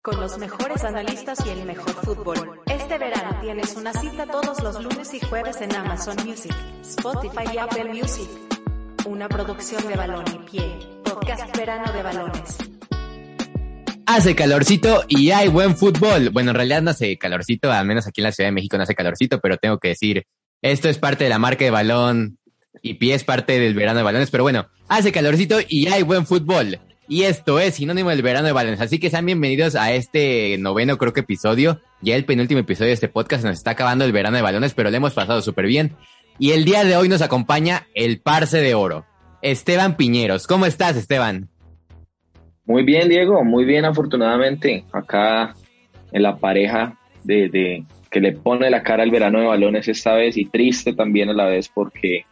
Con los mejores analistas y el mejor fútbol. Este verano tienes una cita todos los lunes y jueves en Amazon Music, Spotify y Apple Music. Una producción de balón y pie. Podcast Verano de Balones. Hace calorcito y hay buen fútbol. Bueno, en realidad no hace calorcito, al menos aquí en la Ciudad de México no hace calorcito, pero tengo que decir, esto es parte de la marca de balón y pie es parte del verano de balones, pero bueno, hace calorcito y hay buen fútbol. Y esto es sinónimo del verano de Valencia. Así que sean bienvenidos a este noveno, creo que episodio. Ya el penúltimo episodio de este podcast. Nos está acabando el verano de balones, pero le hemos pasado súper bien. Y el día de hoy nos acompaña el Parse de Oro, Esteban Piñeros. ¿Cómo estás, Esteban? Muy bien, Diego. Muy bien, afortunadamente. Acá en la pareja de, de que le pone la cara al verano de balones esta vez y triste también a la vez porque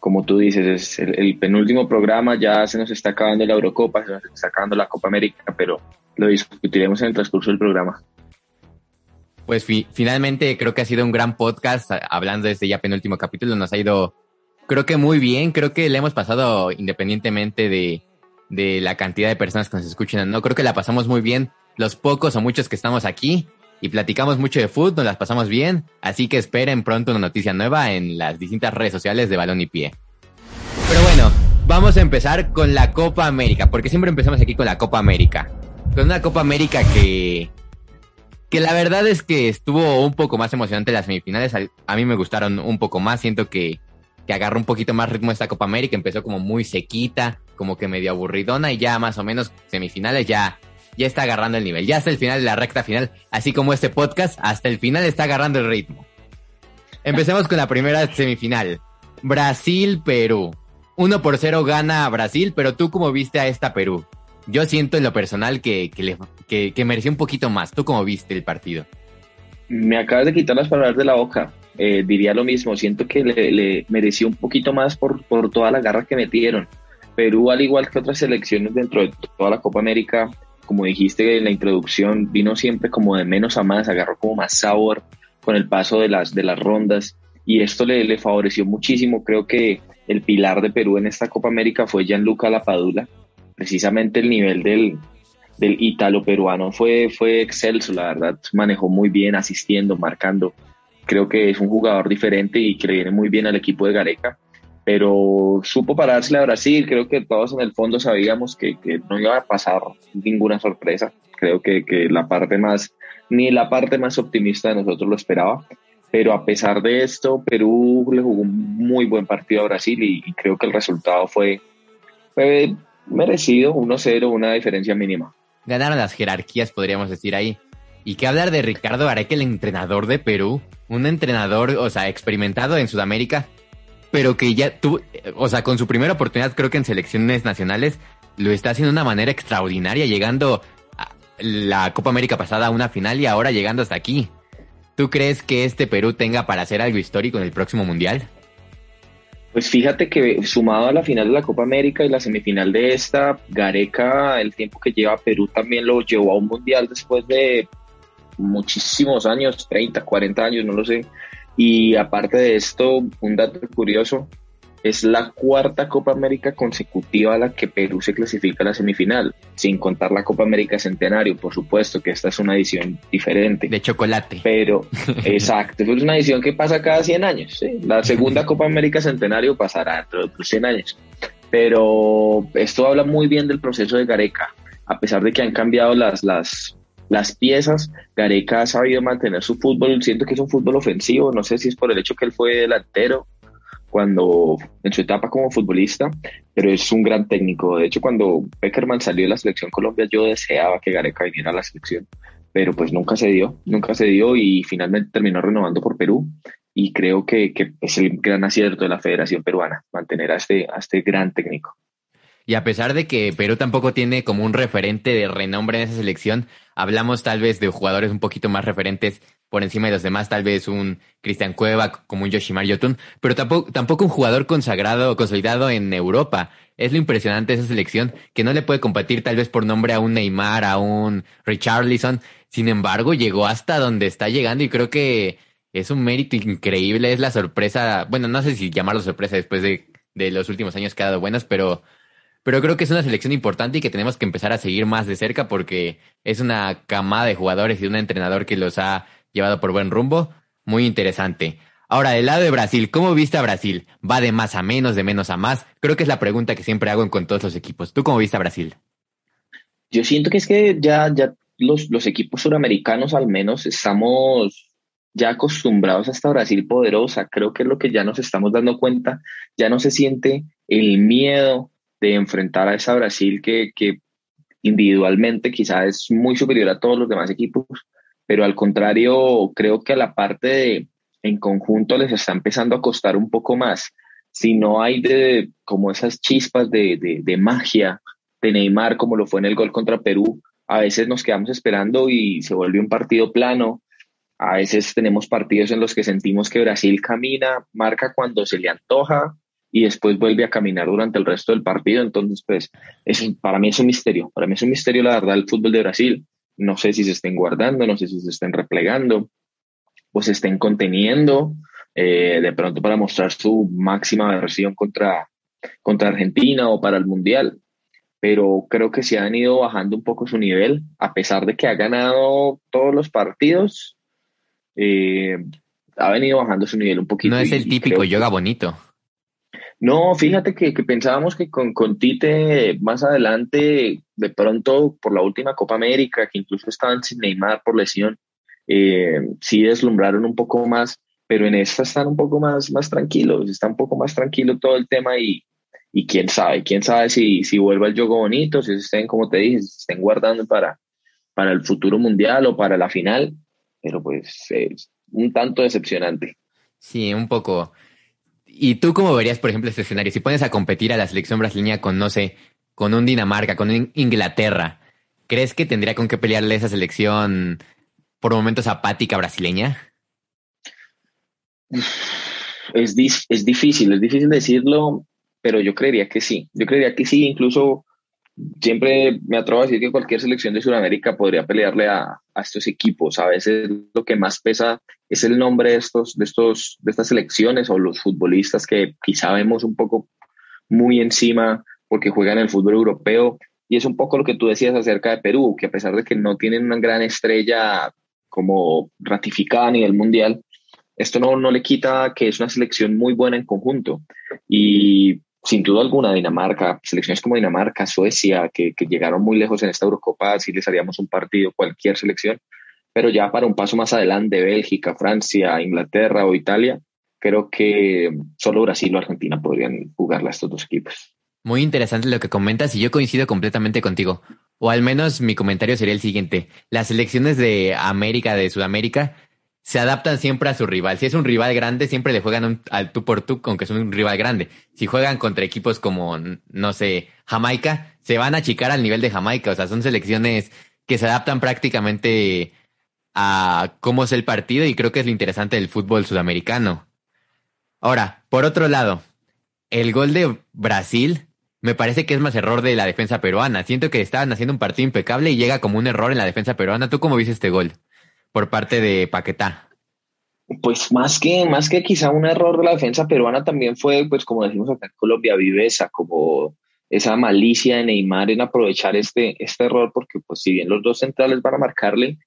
como tú dices, es el, penúltimo programa, ya se nos está acabando la Eurocopa, se nos está acabando la Copa América, pero lo discutiremos en el transcurso del programa. Pues finalmente creo que ha sido un gran podcast, hablando de este ya penúltimo capítulo, nos ha ido, creo que muy bien, creo que le hemos pasado independientemente de, de la cantidad de personas que nos escuchan, no creo que la pasamos muy bien, los pocos o muchos que estamos aquí, y platicamos mucho de fútbol, nos las pasamos bien, así que esperen pronto una noticia nueva en las distintas redes sociales de Balón y Pie. Pero bueno, vamos a empezar con la Copa América, porque siempre empezamos aquí con la Copa América. Con una Copa América que que la verdad es que estuvo un poco más emocionante las semifinales, a, mí me gustaron un poco más, siento que, que agarró un poquito más ritmo esta Copa América, empezó como muy sequita, como que medio aburridona y ya más o menos semifinales ya ya está agarrando el nivel. Ya hasta el final de la recta final, así como este podcast, hasta el final está agarrando el ritmo. Empecemos con la primera semifinal. Brasil-Perú. 1 por 0 gana Brasil, pero tú cómo viste a esta Perú. Yo siento en lo personal que, que, le, mereció un poquito más. ¿Tú cómo viste el partido? Me acabas de quitar las palabras de la boca. Eh, diría lo mismo. Siento que le, le, mereció un poquito más por, por toda la garra que metieron. Perú, al igual que otras selecciones dentro de toda la Copa América, como dijiste en la introducción, vino siempre como de menos a más, agarró como más sabor con el paso de las, de las rondas y esto le, le favoreció muchísimo. Creo que el pilar de Perú en esta Copa América fue Gianluca Lapadula. Precisamente el nivel del, del ítalo-peruano fue, fue excelso, la verdad. Manejó muy bien, asistiendo, marcando. Creo que es un jugador diferente y que le viene muy bien al equipo de Gareca pero supo pararse a Brasil. Creo que todos en el fondo sabíamos que, que no iba a pasar ninguna sorpresa. Creo que, la parte más, ni la parte más optimista de nosotros lo esperaba. Pero a pesar de esto, Perú le jugó un muy buen partido a Brasil y, creo que el resultado fue, fue merecido, 1-0, una diferencia mínima. Ganaron las jerarquías, podríamos decir ahí. Y qué hablar de Ricardo Areque, el entrenador de Perú, un entrenador, o sea, experimentado en Sudamérica, pero que ya tú, o sea, con su primera oportunidad, creo que en selecciones nacionales, lo está haciendo de una manera extraordinaria, llegando a la Copa América pasada a una final y ahora llegando hasta aquí. ¿Tú crees que este Perú tenga para hacer algo histórico en el próximo Mundial? Pues fíjate que sumado a la final de la Copa América y la semifinal de esta, Gareca, el tiempo que lleva Perú también lo llevó a un Mundial después de muchísimos años, 30, 40 años, no lo sé. Y aparte de esto, un dato curioso, es la cuarta Copa América consecutiva a la que Perú se clasifica a la semifinal, sin contar la Copa América Centenario, por supuesto, que esta es una edición diferente. De chocolate. Pero, exacto, es una edición que pasa cada 100 años. La segunda Copa América Centenario pasará dentro de otros 100 años. Pero esto habla muy bien del proceso de Gareca, a pesar de que han cambiado las, las, las piezas. Gareca ha sabido mantener su fútbol, siento que es un fútbol ofensivo, no sé si es por el hecho que él fue delantero cuando en su etapa como futbolista, pero es un gran técnico. De hecho, cuando Peckerman salió de la selección Colombia, yo deseaba que Gareca viniera a la selección, pero pues nunca se dio, nunca se dio y finalmente terminó renovando por Perú. Y creo que, que es el gran acierto de la Federación Peruana, mantener a este, a este gran técnico. Y a pesar de que Perú tampoco tiene como un referente de renombre en esa selección, hablamos tal vez de jugadores un poquito más referentes por encima de los demás, tal vez un Cristian Cueva, como un Yoshimar Yotun, pero tampoco, tampoco un jugador consagrado, consolidado en Europa. Es lo impresionante de esa selección, que no le puede competir tal vez por nombre a un Neymar, a un Richarlison. Sin embargo, llegó hasta donde está llegando y creo que es un mérito increíble, es la sorpresa, bueno, no sé si llamarlo sorpresa después de, de los últimos años que ha dado buenas, pero pero creo que es una selección importante y que tenemos que empezar a seguir más de cerca porque es una camada de jugadores y un entrenador que los ha llevado por buen rumbo. Muy interesante. Ahora, del lado de Brasil, ¿cómo viste a Brasil? ¿Va de más a menos, de menos a más? Creo que es la pregunta que siempre hago con todos los equipos. ¿Tú cómo viste a Brasil? Yo siento que es que ya, ya los, los equipos suramericanos al menos estamos ya acostumbrados a esta Brasil poderosa. Creo que es lo que ya nos estamos dando cuenta. Ya no se siente el miedo de enfrentar a esa Brasil que, que individualmente quizás es muy superior a todos los demás equipos, pero al contrario, creo que a la parte de en conjunto les está empezando a costar un poco más. Si no hay de como esas chispas de, de, de magia de Neymar, como lo fue en el gol contra Perú, a veces nos quedamos esperando y se vuelve un partido plano. A veces tenemos partidos en los que sentimos que Brasil camina, marca cuando se le antoja y después vuelve a caminar durante el resto del partido. Entonces, pues, es, para mí es un misterio. Para mí es un misterio, la verdad, el fútbol de Brasil. No sé si se estén guardando, no sé si se estén replegando o se estén conteniendo eh, de pronto para mostrar su máxima versión contra, contra Argentina o para el Mundial. Pero creo que se han ido bajando un poco su nivel, a pesar de que ha ganado todos los partidos. Eh, ha venido bajando su nivel un poquito. No es el típico yoga bonito. No, fíjate que, pensábamos que con, con, Tite más adelante, de pronto por la última Copa América, que incluso estaban sin Neymar por lesión, eh, sí deslumbraron un poco más, pero en esta están un poco más, más tranquilos, está un poco más tranquilo todo el tema y, y quién sabe, quién sabe si, si vuelva el juego bonito, si estén, como te dije, estén guardando para, para el futuro mundial o para la final, pero pues es un tanto decepcionante. Sí, un poco. ¿Y tú cómo verías, por ejemplo, este escenario? Si pones a competir a la selección brasileña con, no sé, con un Dinamarca, con un Inglaterra, ¿crees que tendría con qué pelearle esa selección por momentos apática brasileña? Es, es difícil, es difícil decirlo, pero yo creería que sí. Yo creería que sí, incluso siempre me atrevo a decir que cualquier selección de Sudamérica podría pelearle a, a, estos equipos. A veces lo que más pesa es el nombre de estos, de estos, de estas selecciones o los futbolistas que quizá vemos un poco muy encima porque juegan el fútbol europeo. Y es un poco lo que tú decías acerca de Perú, que a pesar de que no tienen una gran estrella como ratificada a nivel mundial, esto no, no le quita que es una selección muy buena en conjunto. Y sin duda alguna, Dinamarca, selecciones como Dinamarca, Suecia, que, que, llegaron muy lejos en esta Eurocopa, si les haríamos un partido, cualquier selección, pero ya para un paso más adelante, Bélgica, Francia, Inglaterra o Italia, creo que solo Brasil o Argentina podrían jugarla estos dos equipos. Muy interesante lo que comentas y yo coincido completamente contigo. O al menos mi comentario sería el siguiente. Las selecciones de América, de Sudamérica, se adaptan siempre a su rival. Si es un rival grande, siempre le juegan al tú por tú, aunque es un rival grande. Si juegan contra equipos como, no sé, Jamaica, se van a achicar al nivel de Jamaica. O sea, son selecciones que se adaptan prácticamente a cómo es el partido y creo que es lo interesante del fútbol sudamericano. Ahora, por otro lado, el gol de Brasil me parece que es más error de la defensa peruana. Siento que estaban haciendo un partido impecable y llega como un error en la defensa peruana. ¿Tú cómo viste este gol? Por parte de Paquetá? Pues más que, más que quizá un error de la defensa peruana también fue, pues como decimos acá en Colombia, viveza, como esa malicia de Neymar en aprovechar este, este error, porque pues si bien los dos centrales van a marcarle,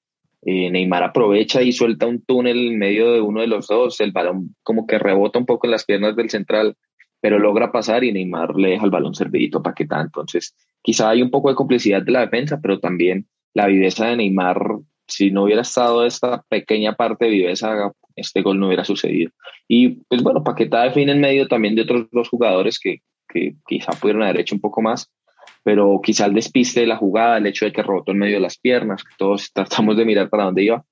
eh, Neymar aprovecha y suelta un túnel en medio de uno de los dos, el balón como que rebota un poco en las piernas del central, pero logra pasar y Neymar le deja el balón servidito a Paquetá. Entonces, quizá hay un poco de complicidad de la defensa, pero también la viveza de Neymar si no hubiera estado esta pequeña parte de viveza, este gol no hubiera sucedido. Y pues bueno, Paquetá define en medio también de otros dos jugadores que, que quizá pudieron haber hecho un poco más, pero quizá el despiste de la jugada, el hecho de que rebotó en medio de las piernas, que todos tratamos de mirar para dónde iba,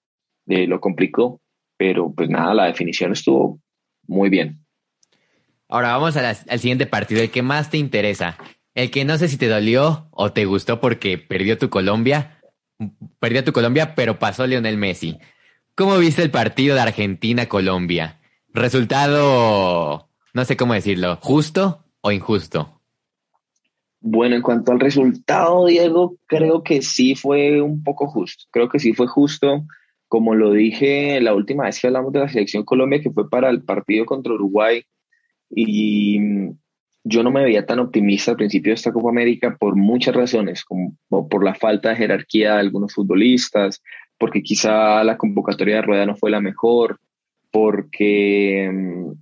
eh, lo complicó, pero pues nada, la definición estuvo muy bien. Ahora vamos al siguiente partido, el que más te interesa. el que no sé si te dolió o te gustó porque perdió tu Colombia, perdió tu Colombia, pero pasó Lionel Messi. ¿Cómo viste el partido de Argentina-Colombia? Resultado, no sé cómo decirlo, justo o injusto. Bueno, en cuanto al resultado, Diego, creo que sí fue un poco justo. Creo que sí fue justo, como lo dije la última vez que hablamos de la selección Colombia, que fue para el partido contra Uruguay. Y yo no me veía tan optimista al principio de esta Copa América por muchas razones, como por la falta de jerarquía de algunos futbolistas, porque quizá la convocatoria de Rueda no fue la mejor, porque mm,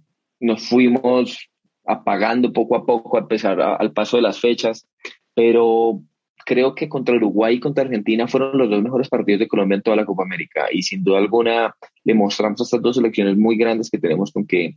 nos fuimos apagando poco a poco a pesar al paso de las fechas, pero creo que contra Uruguay y contra Argentina fueron los dos mejores partidos de Colombia en toda la Copa América y sin duda alguna le mostramos a estas dos selecciones muy grandes que tenemos con que,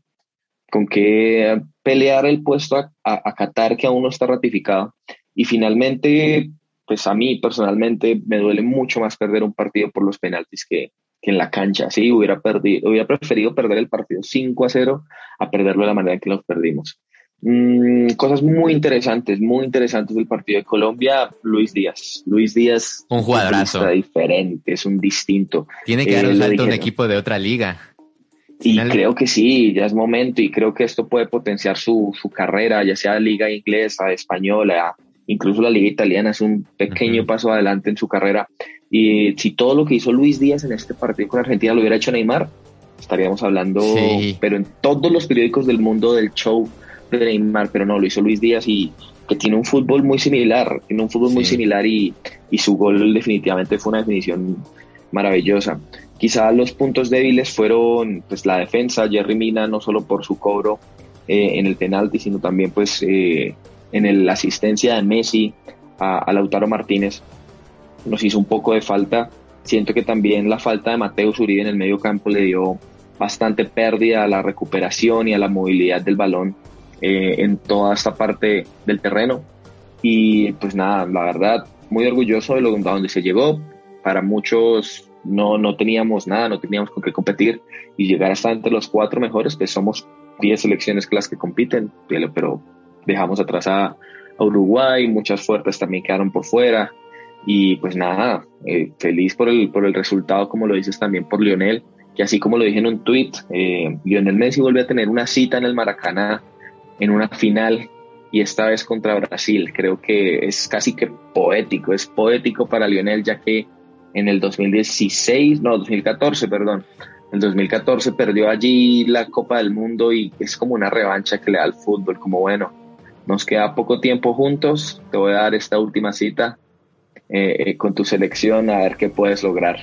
con que pelear el puesto a, a Qatar que aún no está ratificado y finalmente pues a mí personalmente me duele mucho más perder un partido por los penaltis que, que en la cancha. Sí, hubiera, perdido, hubiera preferido perder el partido 5 a 0 a perderlo de la manera en que los perdimos. Mm, cosas muy interesantes, muy interesantes del partido de Colombia. Luis Díaz. Luis Díaz. Un jugadorazo. Diferente, es un distinto. Tiene que dar un salto a un equipo de otra liga. Y creo que sí, ya es momento y creo que esto puede potenciar su, su carrera, ya sea liga inglesa, española, incluso la liga italiana. Es un pequeño paso adelante en su carrera. Y si todo lo que hizo Luis Díaz en este partido con Argentina lo hubiera hecho Neymar, estaríamos hablando, pero en todos los periódicos del mundo del show de Neymar, pero no, lo hizo Luis Díaz y que tiene un fútbol muy similar, tiene un fútbol muy similar y, y su gol definitivamente fue una definición maravillosa. Quizá los puntos débiles fueron pues la defensa, Jerry Mina, no solo por su cobro eh, en el penalti, sino también pues eh, en la asistencia de Messi a, a Lautaro Martínez nos hizo un poco de falta. Siento que también la falta de Mateo Uribe en el medio campo le dio bastante pérdida a la recuperación y a la movilidad del balón eh, en toda esta parte del terreno. Y pues nada, la verdad, muy orgulloso de lo donde se llegó. Para muchos no, no teníamos nada, no teníamos con qué competir y llegar hasta entre los cuatro mejores, que somos 10 selecciones que las que compiten, pero dejamos atrás a, a Uruguay, muchas fuertes también quedaron por fuera. Y pues nada, eh, feliz por el, por el resultado, como lo dices también por Lionel, que así como lo dije en un tweet, eh, Lionel Messi vuelve a tener una cita en el Maracaná en una final y esta vez contra Brasil. Creo que es casi que poético, es poético para Lionel, ya que en el 2016, no, 2014, perdón, en el 2014 perdió allí la Copa del Mundo y es como una revancha que le da al fútbol, como bueno, nos queda poco tiempo juntos, te voy a dar esta última cita eh, eh, con tu selección a ver qué puedes lograr.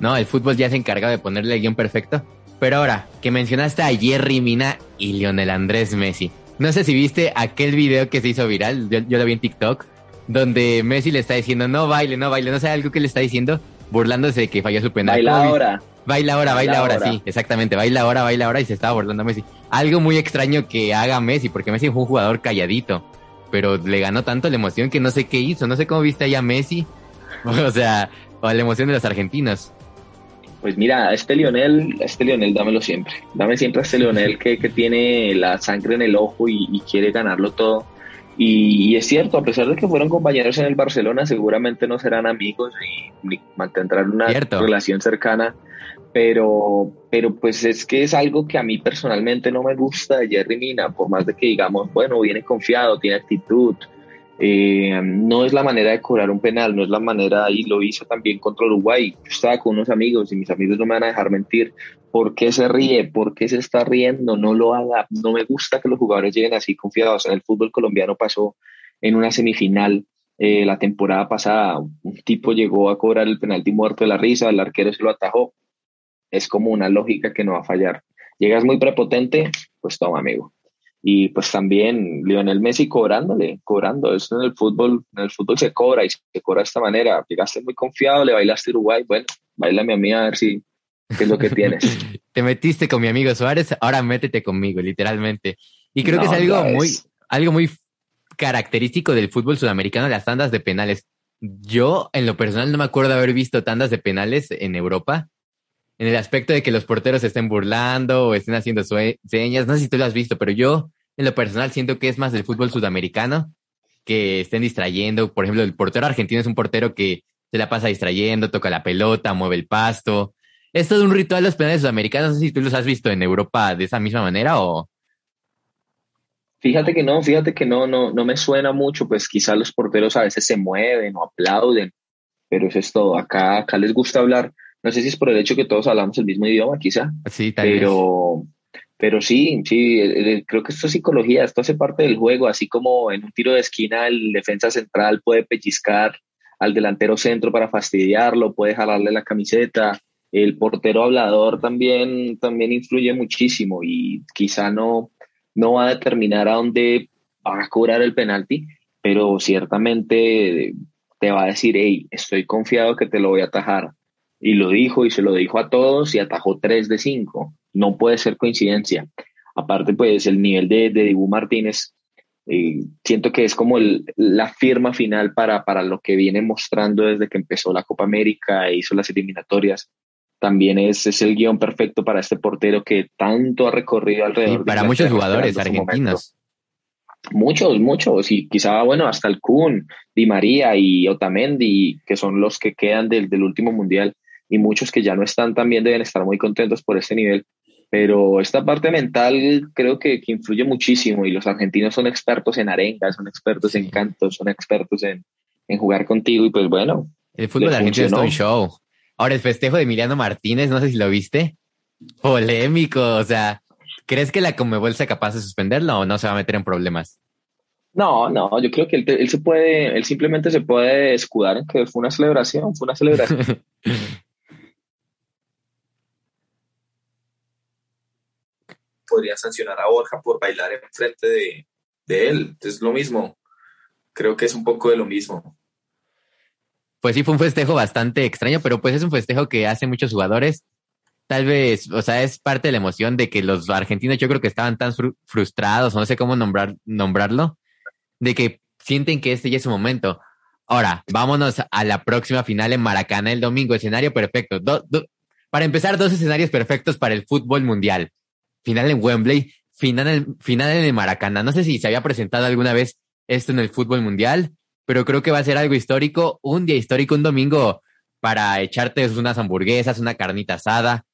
No, el fútbol ya se encarga de ponerle el guion perfecto. Pero ahora, que mencionaste a Jerry Mina y Lionel Andrés Messi. No sé si viste aquel video que se hizo viral, yo, lo vi en TikTok, donde Messi le está diciendo, no baile, no baile, no sé algo que le está diciendo, burlándose de que falló su penal. Baila ahora. Baila ahora, baila, ahora, sí, exactamente, baila ahora, baila ahora y se estaba burlando a Messi. Algo muy extraño que haga Messi, porque Messi fue un jugador calladito pero le ganó tanto la emoción que no sé qué hizo, no sé cómo viste allá a Messi, o sea, o la emoción de los argentinos. Pues mira, este Lionel, este Lionel, dámelo siempre. Dame siempre a este Lionel que, que tiene la sangre en el ojo y, quiere ganarlo todo. Y, es cierto, a pesar de que fueron compañeros en el Barcelona, seguramente no serán amigos ni, mantendrán una relación cercana pero, pero pues es que es algo que a mí personalmente no me gusta de Jerry Mina, por más de que digamos, bueno, viene confiado, tiene actitud, eh, no es la manera de cobrar un penal, no es la manera, y lo hizo también contra Uruguay. Yo estaba con unos amigos y mis amigos no me van a dejar mentir. ¿Por qué se ríe? ¿Por qué se está riendo? No lo haga. No me gusta que los jugadores lleguen así confiados. En el fútbol colombiano pasó en una semifinal eh, la temporada pasada. Un tipo llegó a cobrar el penalti muerto de la risa, el arquero se lo atajó es como una lógica que no va a fallar. Llegas muy prepotente, pues toma, amigo. Y pues también Lionel Messi cobrándole, cobrando. Eso en el fútbol, en el fútbol se cobra y se cobra de esta manera. Llegaste muy confiado, le bailaste Uruguay, bueno, bailame a mí a ver si qué es lo que tienes. Te metiste con mi amigo Suárez, ahora métete conmigo, literalmente. Y creo que es algo muy, algo muy característico del fútbol sudamericano, las tandas de penales. Yo, en lo personal, no me acuerdo haber visto tandas de penales en Europa en el aspecto de que los porteros se estén burlando o estén haciendo señas. No sé si tú lo has visto, pero yo en lo personal siento que es más del fútbol sudamericano que estén distrayendo. Por ejemplo, el portero argentino es un portero que se la pasa distrayendo, toca la pelota, mueve el pasto. Es todo un ritual de los penales sudamericanos. No sé si tú los has visto en Europa de esa misma manera o... Fíjate que no, fíjate que no, no, no me suena mucho, pues quizás los porteros a veces se mueven o aplauden, pero eso es todo. Acá, acá les gusta hablar, no sé si es por el hecho que todos hablamos el mismo idioma, quizá. Sí, tal pero, pero sí, sí, creo que esto es psicología, esto hace parte del juego, así como en un tiro de esquina el defensa central puede pellizcar al delantero centro para fastidiarlo, puede jalarle la camiseta, el portero hablador también, también influye muchísimo y quizá no, no va a determinar a dónde va a cobrar el penalti, pero ciertamente te va a decir, hey, estoy confiado que te lo voy a atajar. Y lo dijo y se lo dijo a todos y atajó tres de cinco. No puede ser coincidencia. Aparte, pues el nivel de, de Dibu Martínez, eh, siento que es como la firma final para, para lo que viene mostrando desde que empezó la Copa América e hizo las eliminatorias también es, es el guion perfecto para este portero que tanto ha recorrido alrededor. para muchos jugadores argentinos. Muchos, muchos, y quizá, bueno, hasta el Kun, Di María y Otamendi, que son los que quedan del, del último mundial, y muchos que ya no están también deben estar muy contentos por este nivel. Pero esta parte mental creo que, que influye muchísimo, y los argentinos son expertos en arengas, son expertos en cantos, son expertos en, en jugar contigo, y pues bueno. El fútbol argentino es un show. Ahora, el festejo de Emiliano Martínez, no sé si lo viste. Polémico, o sea, ¿crees que la Comebol sea capaz de suspenderlo o no se va a meter en problemas? No, no, yo creo que él, se puede, él simplemente se puede escudar en que fue una celebración, fue una celebración. Podrían sancionar a Borja por bailar en frente de, de él. Es lo mismo. Creo que es un poco de lo mismo pues sí fue un festejo bastante extraño, pero pues es un festejo que hace muchos jugadores. Tal vez, o sea, es parte de la emoción de que los argentinos yo creo que estaban tan frustrados, no sé cómo nombrar, nombrarlo, de que sienten que este ya es su momento. Ahora, vámonos a la próxima final en Maracaná el domingo, escenario perfecto. para empezar, dos escenarios perfectos para el fútbol mundial. Final en Wembley, final en, final en el Maracaná. No sé si se había presentado alguna vez esto en el fútbol mundial pero creo que va a ser algo histórico, un día histórico, un domingo para echarte unas hamburguesas, una carnita asada,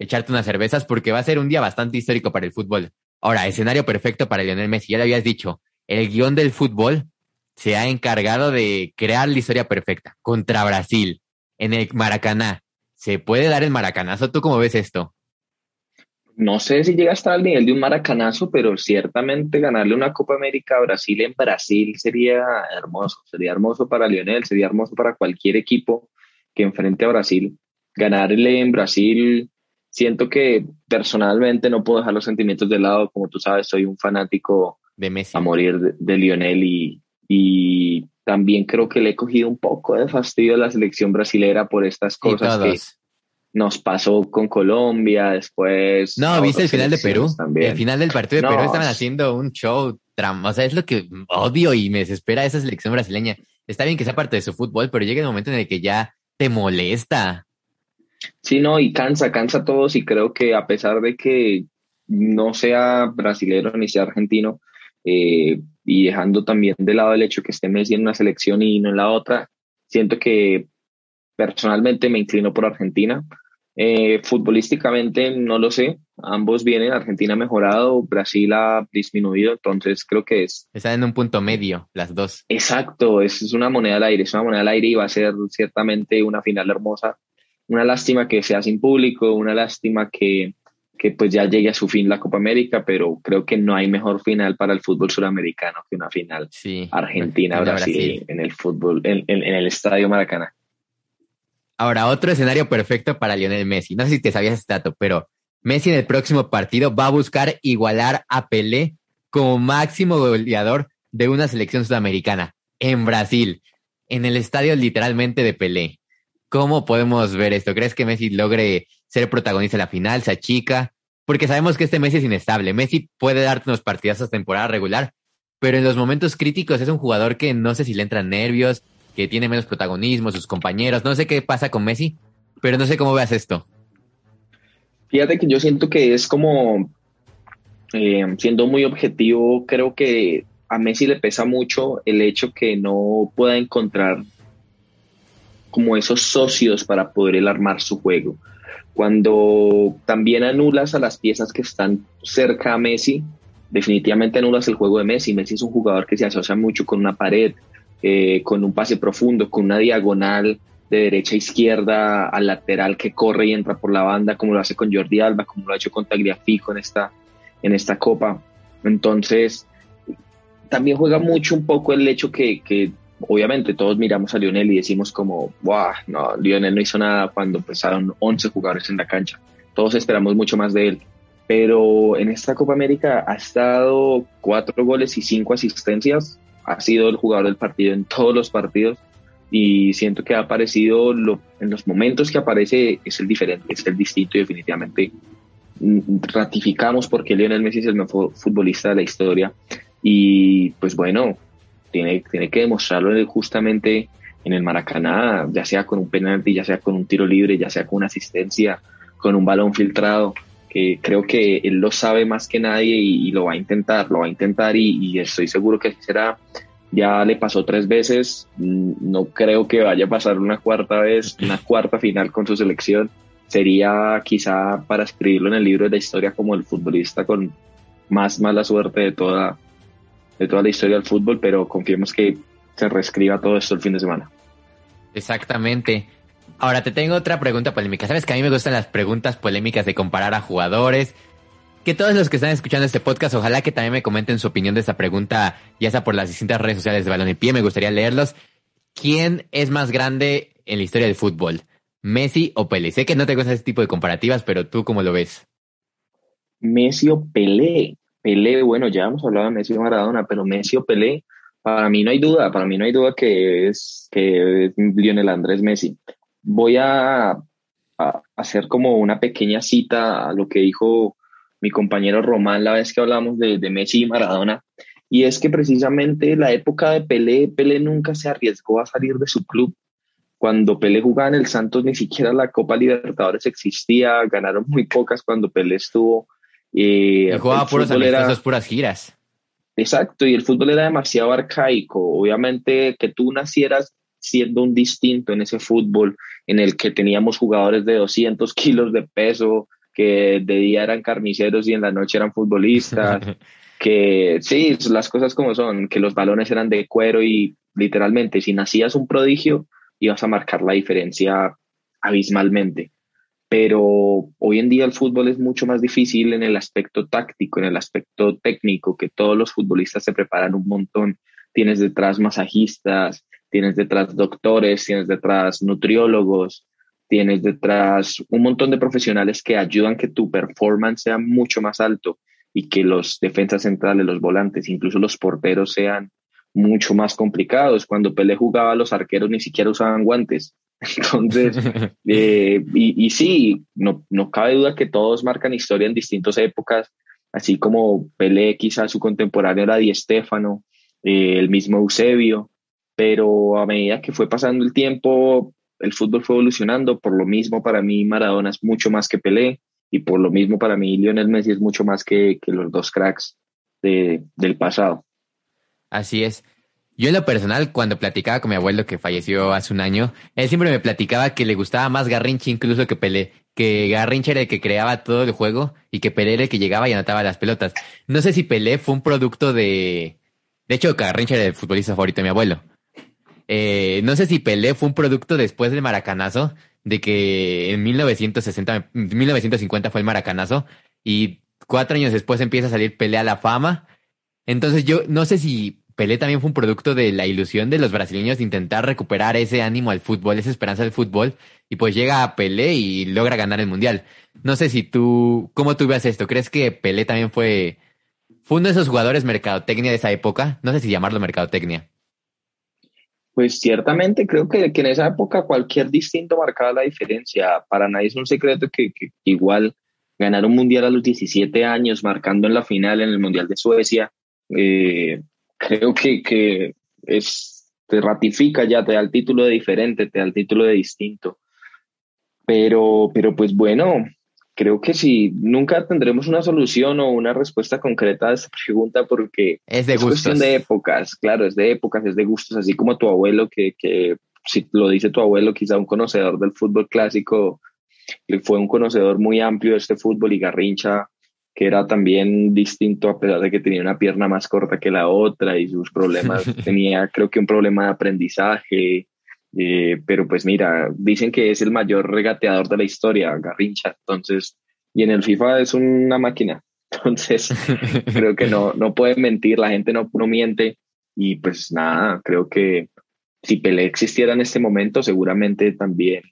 echarte unas cervezas, porque va a ser un día bastante histórico para el fútbol. Ahora, escenario perfecto para Lionel Messi, ya lo habías dicho, el guion del fútbol se ha encargado de crear la historia perfecta contra Brasil en el Maracaná. ¿Se puede dar el maracanazo? ¿Tú cómo ves esto? No sé si llega hasta el nivel de un maracanazo, pero ciertamente ganarle una Copa América a Brasil en Brasil sería hermoso, sería hermoso para Lionel, sería hermoso para cualquier equipo que enfrente a Brasil. Ganarle en Brasil, siento que personalmente no puedo dejar los sentimientos de lado, como tú sabes, soy un fanático de Messi. a morir de, Lionel y, y también creo que le he cogido un poco de fastidio a la selección brasilera por estas cosas que nos pasó con Colombia, después. No, ¿viste el final de Perú? El final del partido de Perú estaban haciendo un show. O sea, es lo que odio y me desespera esa selección brasileña. Está bien que sea parte de su fútbol, pero llega el momento en el que ya te molesta. Sí, no, y cansa, cansa a todos y creo que a pesar de que no sea brasilero ni sea argentino, eh, y dejando también de lado el hecho que esté Messi en una selección y no en la otra, siento que personalmente me inclino por Argentina eh, futbolísticamente no lo sé, ambos vienen, Argentina ha mejorado, Brasil ha disminuido, entonces creo que es... Están en un punto medio, las dos. Exacto, es, es una moneda al aire, es una moneda al aire y va a ser ciertamente una final hermosa. Una lástima que sea sin público, una lástima que, que pues ya llegue a su fin la Copa América, pero creo que no hay mejor final para el fútbol suramericano que una final Argentina-Brasil en el fútbol, en, en el Estadio Maracaná. Ahora, otro escenario perfecto para Lionel Messi. No sé si te sabías este dato, pero Messi en el próximo partido va a buscar igualar a Pelé como máximo goleador de una selección sudamericana en Brasil, en el estadio literalmente de Pelé. ¿Cómo podemos ver esto? ¿Crees que Messi logre ser protagonista en la final, se achica? Porque sabemos que este Messi es inestable. Messi puede darte unos partidazos temporada regular, pero en los momentos críticos es un jugador que no sé si le entran nervios, que tiene menos protagonismo, sus compañeros. No sé qué pasa con Messi, pero no sé cómo veas esto. Fíjate que yo siento que es como, eh, siendo muy objetivo, creo que a Messi le pesa mucho el hecho que no pueda encontrar como esos socios para poder él armar su juego. Cuando también anulas a las piezas que están cerca a Messi, definitivamente anulas el juego de Messi. Messi es un jugador que se asocia mucho con una pared, eh, con un pase profundo, con una diagonal de derecha a izquierda al lateral que corre y entra por la banda, como lo hace con Jordi Alba, como lo ha hecho con Tagliafico en esta, en esta copa. Entonces, también juega mucho un poco el hecho que, que obviamente todos miramos a Lionel y decimos como, wow, no, Lionel no hizo nada cuando empezaron 11 jugadores en la cancha. Todos esperamos mucho más de él. Pero en esta Copa América ha estado cuatro goles y cinco asistencias. Ha sido el jugador del partido en todos los partidos y siento que ha aparecido lo, en los momentos que aparece es el diferente, es el distinto y definitivamente mm, ratificamos porque Lionel Messi es el mejor futbolista de la historia y pues bueno, tiene, tiene que demostrarlo justamente en el Maracaná, ya sea con un penalti, ya sea con un tiro libre, ya sea con una asistencia, con un balón filtrado, creo que él lo sabe más que nadie y, lo va a intentar, lo va a intentar y, estoy seguro que será. Ya le pasó tres veces, mm, no creo que vaya a pasar una cuarta vez, una cuarta final con su selección. Sería quizá para escribirlo en el libro de la historia como el futbolista con más mala suerte de toda, de toda la historia del fútbol, pero confiemos que se reescriba todo esto el fin de semana. Exactamente. Ahora te tengo otra pregunta polémica. Sabes que a mí me gustan las preguntas polémicas de comparar a jugadores. Que todos los que están escuchando este podcast, ojalá que también me comenten su opinión de esta pregunta, ya sea por las distintas redes sociales de Balón y Pie, me gustaría leerlos. ¿Quién es más grande en la historia del fútbol? ¿Messi o Pelé? Sé que no te gusta ese tipo de comparativas, pero tú cómo lo ves? Messi o Pelé. Pelé, bueno, ya hemos hablado de Messi o Maradona, pero Messi o Pelé, para mí no hay duda, para mí no hay duda que es, que es Lionel Andrés Messi. Voy a, hacer como una pequeña cita a lo que dijo mi compañero Román la vez que hablamos de, de Messi y Maradona, y es que precisamente la época de Pelé, Pelé nunca se arriesgó a salir de su club. Cuando Pelé jugaba en el Santos, ni siquiera la Copa Libertadores existía, ganaron muy pocas cuando Pelé estuvo y jugaba puros puras giras. Exacto, y el fútbol era demasiado arcaico. Obviamente que tú nacieras siendo un distinto en ese fútbol en el que teníamos jugadores de 200 kilos de peso, que de día eran carniceros y en la noche eran futbolistas, que sí, las cosas como son, que los balones eran de cuero y literalmente si nacías un prodigio ibas a marcar la diferencia abismalmente pero hoy en día el fútbol es mucho más difícil en el aspecto táctico, en el aspecto técnico, que todos los futbolistas se preparan un montón. Tienes detrás masajistas, tienes detrás doctores, tienes detrás nutriólogos, tienes detrás un montón de profesionales que ayudan que tu performance sea mucho más alto y que los defensas centrales, los volantes, incluso los porteros sean mucho más complicados. Cuando Pelé jugaba, los arqueros ni siquiera usaban guantes entonces, eh, y, y, sí, no, no cabe duda que todos marcan historia en distintas épocas, así como Pelé, quizás su contemporáneo era Di Stéfano, eh, el mismo Eusebio, pero a medida que fue pasando el tiempo, el fútbol fue evolucionando, por lo mismo para mí Maradona es mucho más que Pelé, y por lo mismo para mí Lionel Messi es mucho más que, que los dos cracks de, del pasado. Así es. Yo en lo personal, cuando platicaba con mi abuelo que falleció hace un año, él siempre me platicaba que le gustaba más Garrincha incluso que Pelé, que Garrincha era el que creaba todo el juego y que Pelé era el que llegaba y anotaba las pelotas. No sé si Pelé fue un producto de... De hecho, Garrincha era el futbolista favorito de mi abuelo. Eh, no sé si Pelé fue un producto después del maracanazo, de que en 1960, 1950 fue el maracanazo y cuatro años después empieza a salir Pelé a la fama. Entonces yo no sé si Pelé también fue un producto de la ilusión de los brasileños de intentar recuperar ese ánimo al fútbol, esa esperanza del fútbol, y pues llega a Pelé y logra ganar el mundial. No sé si tú, ¿cómo tú ves esto? ¿Crees que Pelé también fue, fue uno de esos jugadores mercadotecnia de esa época? No sé si llamarlo mercadotecnia. Pues ciertamente creo que, que en esa época cualquier distinto marcaba la diferencia. Para nadie es un secreto que, que igual ganar un mundial a los 17 años, marcando en la final en el Mundial de Suecia, eh, creo que, que es, te ratifica ya, te da el título de diferente, te da el título de distinto. Pero, pero pues bueno, creo que sí, nunca tendremos una solución o una respuesta concreta a esta pregunta porque es de cuestión de épocas, claro, es de épocas, es de gustos, así como tu abuelo, que, que si lo dice tu abuelo, quizá un conocedor del fútbol clásico, fue un conocedor muy amplio de este fútbol y Garrincha, que era también distinto a pesar de que tenía una pierna más corta que la otra y sus problemas, tenía creo que un problema de aprendizaje, eh, pero pues mira, dicen que es el mayor regateador de la historia, Garrincha, entonces, y en el FIFA es una máquina, entonces creo que no, no puede mentir, la gente no, no miente y pues nada, creo que si Pelé existiera en este momento, seguramente también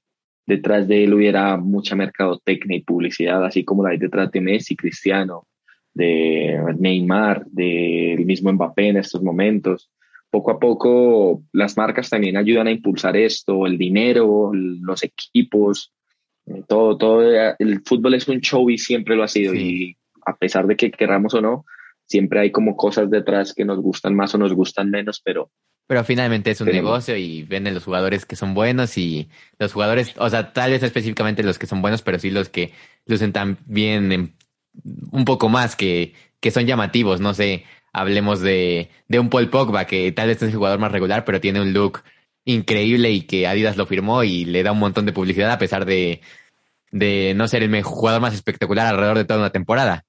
detrás de él hubiera mucha mercadotecnia y publicidad, así como la hay detrás de Messi, Cristiano, de Neymar, del mismo Mbappé en estos momentos poco a poco las marcas también ayudan a impulsar esto, el dinero, los equipos, eh, todo, todo, el fútbol es un show y siempre lo ha sido. Y a pesar de que querramos o no, siempre hay como cosas detrás que nos gustan más o nos gustan menos, pero... Pero finalmente es un negocio y venden los jugadores que son buenos y los jugadores, o sea, tal vez específicamente los que son buenos, pero sí los que lucen también un poco más, que, que son llamativos, no sé, Hablemos de, de un Paul Pogba, que tal vez es el jugador más regular, pero tiene un look increíble y que Adidas lo firmó y le da un montón de publicidad a pesar de, de no ser el jugador más espectacular alrededor de toda una temporada.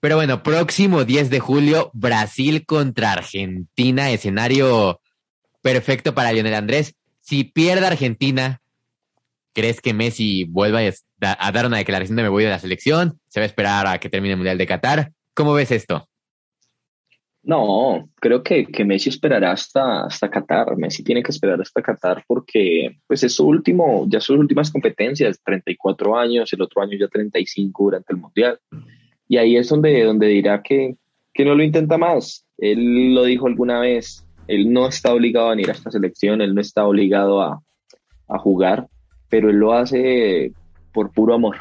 Pero bueno, próximo 10 de julio, Brasil contra Argentina, escenario perfecto para Lionel Andrés. Si pierde Argentina, ¿crees que Messi vuelva a dar una declaración de me voy de la selección? ¿Se va a esperar a que termine el Mundial de Qatar? ¿Cómo ves esto? No, creo que, que, Messi esperará hasta, hasta Qatar. Messi tiene que esperar hasta Qatar porque pues es su último, ya sus últimas competencias, 34 años, el otro año ya 35 durante el Mundial. Y ahí es donde, donde dirá que, que no lo intenta más. Él lo dijo alguna vez, él no está obligado a venir a esta selección, él no está obligado a, a jugar, pero él lo hace por puro amor.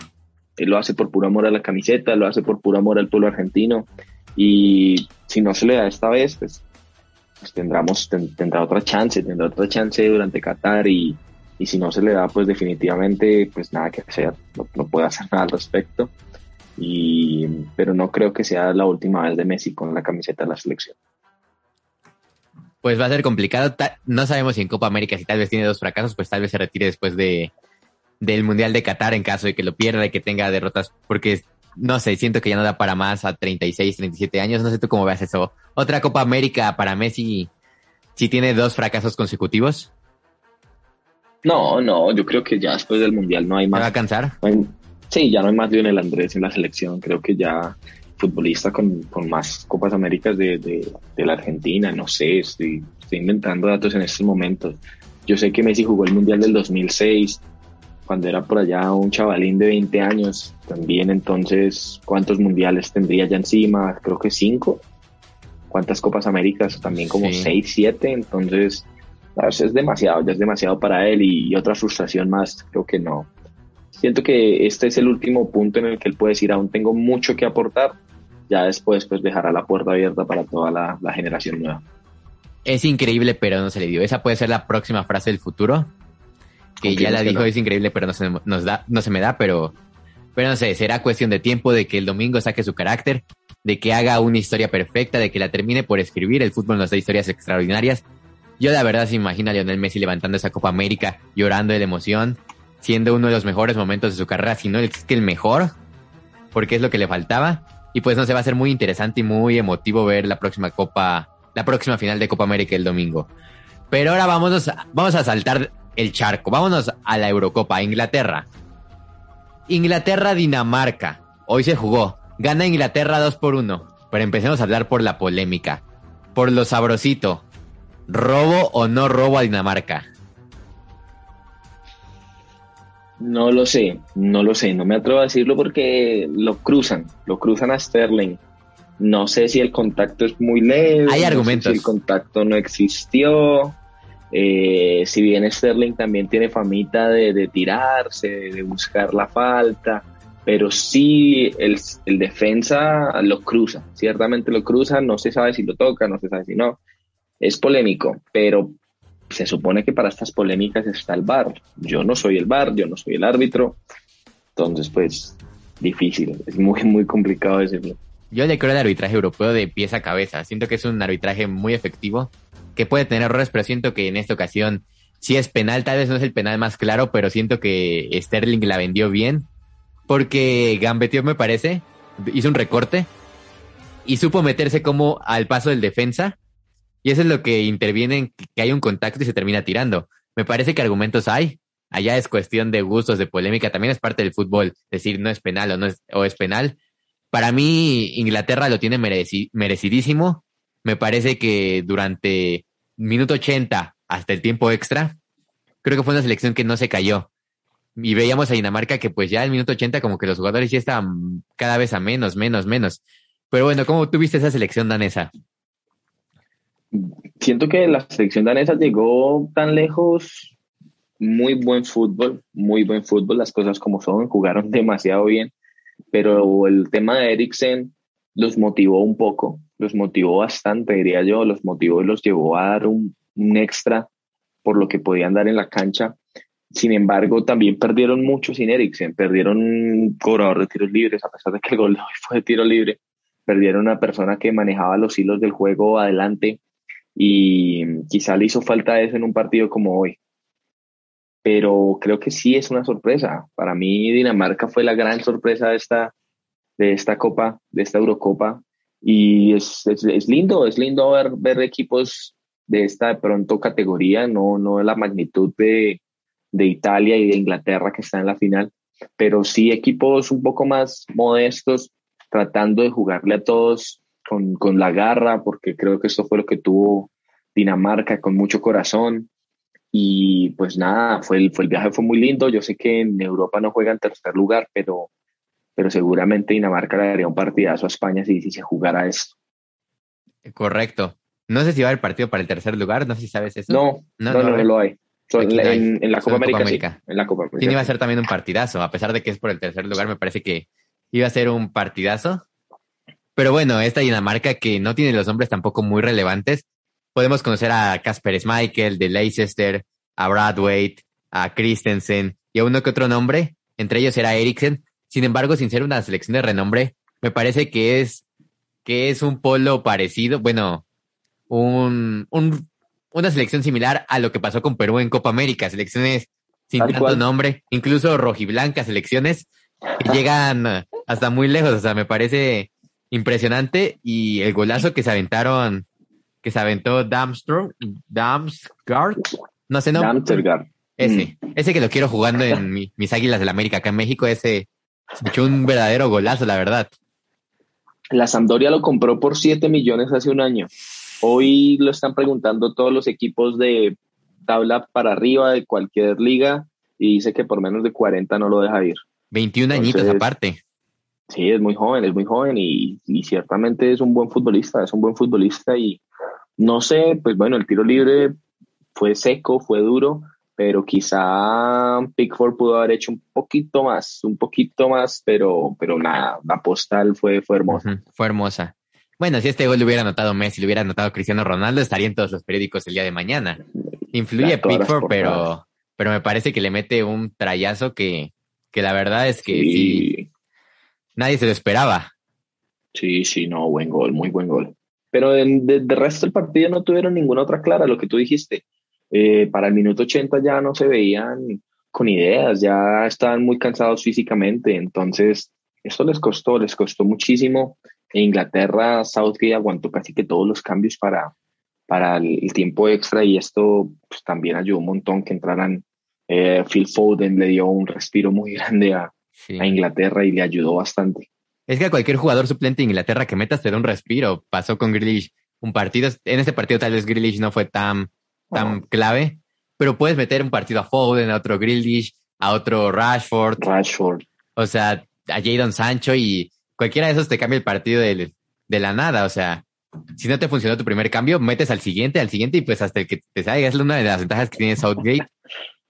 Él lo hace por puro amor a la camiseta, lo hace por puro amor al pueblo argentino. Y si no se le da esta vez, pues, pues tendremos, tendrá otra chance, tendrá otra chance durante Qatar y, y, si no se le da, pues definitivamente, pues nada que hacer, no, puede hacer nada al respecto. Y, pero no creo que sea la última vez de Messi con la camiseta de la selección. Pues va a ser complicado. No sabemos si en Copa América, si tal vez tiene dos fracasos, pues tal vez se retire después de, del Mundial de Qatar en caso de que lo pierda y que tenga derrotas, porque no sé, siento que ya no da para más a 36, 37 años. No sé tú cómo ves eso. Otra Copa América para Messi, si tiene dos fracasos consecutivos. No, no, yo creo que ya después del Mundial no hay más. ¿Va a cansar? sí, ya no hay más Lionel Andrés en la selección. Creo que ya futbolista con, más Copas Américas de, de, la Argentina, no sé, estoy, estoy inventando datos en estos momentos. Yo sé que Messi jugó el Mundial del 2006, cuando era por allá un chavalín de 20 años, también entonces, ¿cuántos mundiales tendría ya encima? Creo que cinco. ¿Cuántas Copas Américas? También como seis, siete. Entonces, es demasiado, ya es demasiado para él y, otra frustración más, creo que no. Siento que este es el último punto en el que él puede decir, aún tengo mucho que aportar. Ya después, pues dejará la puerta abierta para toda la, la generación nueva. Es increíble, pero no se le dio. Esa puede ser la próxima frase del futuro que ya la dijo, es increíble, pero no se, nos da, no se me da, pero, pero no sé, será cuestión de tiempo de que el domingo saque su carácter, de que haga una historia perfecta, de que la termine por escribir. El fútbol nos da historias extraordinarias. Yo la verdad se imagino a Lionel Messi levantando esa Copa América, llorando de la emoción, siendo uno de los mejores momentos de su carrera, si no es que el mejor, porque es lo que le faltaba. Y pues no se va a ser muy interesante y muy emotivo ver la próxima Copa, la próxima final de Copa América el domingo. Pero ahora vamos vamos a saltar el charco. Vámonos a la Eurocopa, Inglaterra. Inglaterra-Dinamarca. Hoy se jugó. Gana Inglaterra 2 por 1. Pero empecemos a hablar por la polémica. Por lo sabrosito. ¿Robo o no robo a Dinamarca? No lo sé, no lo sé, no me atrevo a decirlo porque lo cruzan, lo cruzan a Sterling. No sé si el contacto es muy leve. Hay argumentos. si el contacto no existió. Eh, si bien Sterling también tiene famita de, tirarse, de buscar la falta, pero sí el, defensa lo cruza, ciertamente lo cruza, no se sabe si lo toca, no se sabe si no. Es polémico, pero se supone que para estas polémicas está el VAR. Yo no soy el VAR, yo no soy el árbitro. Entonces, pues, difícil, es muy, muy complicado decirlo. Yo le creo el arbitraje europeo de pieza a cabeza. Siento que es un arbitraje muy efectivo, que puede tener errores, pero siento que en esta ocasión sí es penal. Tal vez no es el penal más claro, pero siento que Sterling la vendió bien. Porque Gambetió, me parece, hizo un recorte y supo meterse como al paso del defensa. Y eso es lo que interviene en que hay un contacto y se termina tirando. Me parece que argumentos hay. Allá es cuestión de gustos, de polémica. También es parte del fútbol. Decir no es penal o no es, o es penal para mí, Inglaterra lo tiene merecidísimo. Me parece que durante minuto 80 hasta el tiempo extra, creo que fue una selección que no se cayó. Y veíamos a Dinamarca que pues ya el minuto 80 como que los jugadores ya estaban cada vez a menos, menos, menos. Pero bueno, ¿cómo tuviste esa selección danesa? Siento que la selección danesa llegó tan lejos, muy buen fútbol, muy buen fútbol, las cosas como son, jugaron demasiado bien pero el tema de Eriksen los motivó un poco, los motivó bastante, diría yo, los motivó y los llevó a dar un, extra por lo que podían dar en la cancha. Sin embargo, también perdieron mucho sin Eriksen, perdieron un cobrador de tiros libres, a pesar de que el gol de hoy fue de tiro libre, perdieron una persona que manejaba los hilos del juego adelante y quizá le hizo falta eso en un partido como hoy pero creo que sí es una sorpresa. Para mí Dinamarca fue la gran sorpresa de esta, de esta Copa, de esta Eurocopa, y es, es, lindo, es lindo ver, ver equipos de esta de pronto categoría, no, no de la magnitud de, de Italia y de Inglaterra que están en la final, pero sí equipos un poco más modestos, tratando de jugarle a todos con, con la garra, porque creo que esto fue lo que tuvo Dinamarca con mucho corazón, y pues nada, fue el, fue el viaje fue muy lindo. Yo sé que en Europa no juega en tercer lugar, pero, pero seguramente Dinamarca le daría un partidazo a España si, si se jugara esto. Correcto. No sé si va a haber partido para el tercer lugar, no sé si sabes eso. No, no, no, no, lo hay. en, la Copa América, en la Copa América. Tiene iba a ser también un partidazo, a pesar de que es por el tercer lugar, me parece que iba a ser un partidazo. Pero bueno, esta Dinamarca que no tiene los nombres tampoco muy relevantes, podemos conocer a Casper Schmeichel de Leicester, a Brad Waite, a Christensen y a uno que otro nombre. Entre ellos era Eriksen. Sin embargo, sin ser una selección de renombre, me parece que es, que es un polo parecido, bueno, un, un, una selección similar a lo que pasó con Perú en Copa América, selecciones sin tanto nombre, incluso rojiblancas selecciones que llegan hasta muy lejos, o sea, me parece impresionante y el golazo que se aventaron que se aventó Damstrom, Damsgaard, no sé, no. Ese, mm. ese que lo quiero jugando en mis Águilas del la América acá en México, ese echó un verdadero golazo, la verdad. La Sampdoria lo compró por 7 millones hace un año. Hoy lo están preguntando todos los equipos de tabla para arriba de cualquier liga y dice que por menos de 40 no lo deja ir. 21 añitos aparte. Sí, es muy joven, es muy joven y, y, ciertamente es un buen futbolista, es un buen futbolista y, no sé, pues bueno, el tiro libre fue seco, fue duro, pero quizá Pickford pudo haber hecho un poquito más, un poquito más, pero, pero nada, la postal fue, fue hermosa. fue hermosa. Bueno, si este gol lo hubiera anotado Messi, lo hubiera anotado Cristiano Ronaldo, estaría en todos los periódicos el día de mañana. Influye Pickford, pero, pero me parece que le mete un trayazo que, que la verdad es que nadie se lo esperaba. Sí, sí, no, buen gol, muy buen gol. Pero de, resto del partido no tuvieron ninguna otra clara, lo que tú dijiste. Eh, para el minuto 80 ya no se veían con ideas, ya estaban muy cansados físicamente, entonces eso les costó, les costó muchísimo. En Inglaterra, Southgate aguantó casi que todos los cambios para, para el, tiempo extra y esto pues, también ayudó un montón que entraran. Eh, Phil Foden le dio un respiro muy grande a, a Inglaterra y le ayudó bastante. Es que a cualquier jugador suplente de Inglaterra que metas te da un respiro. Pasó con Grealish un partido. En ese partido tal vez Grealish no fue tan, tan clave, pero puedes meter un partido a Foden, a otro Grealish, a otro Rashford. Rashford. O sea, a Jadon Sancho y cualquiera de esos te cambia el partido de, de la nada. O sea, si no te funcionó tu primer cambio, metes al siguiente, al siguiente y pues hasta el que te salga. Es una de las ventajas que tiene Southgate.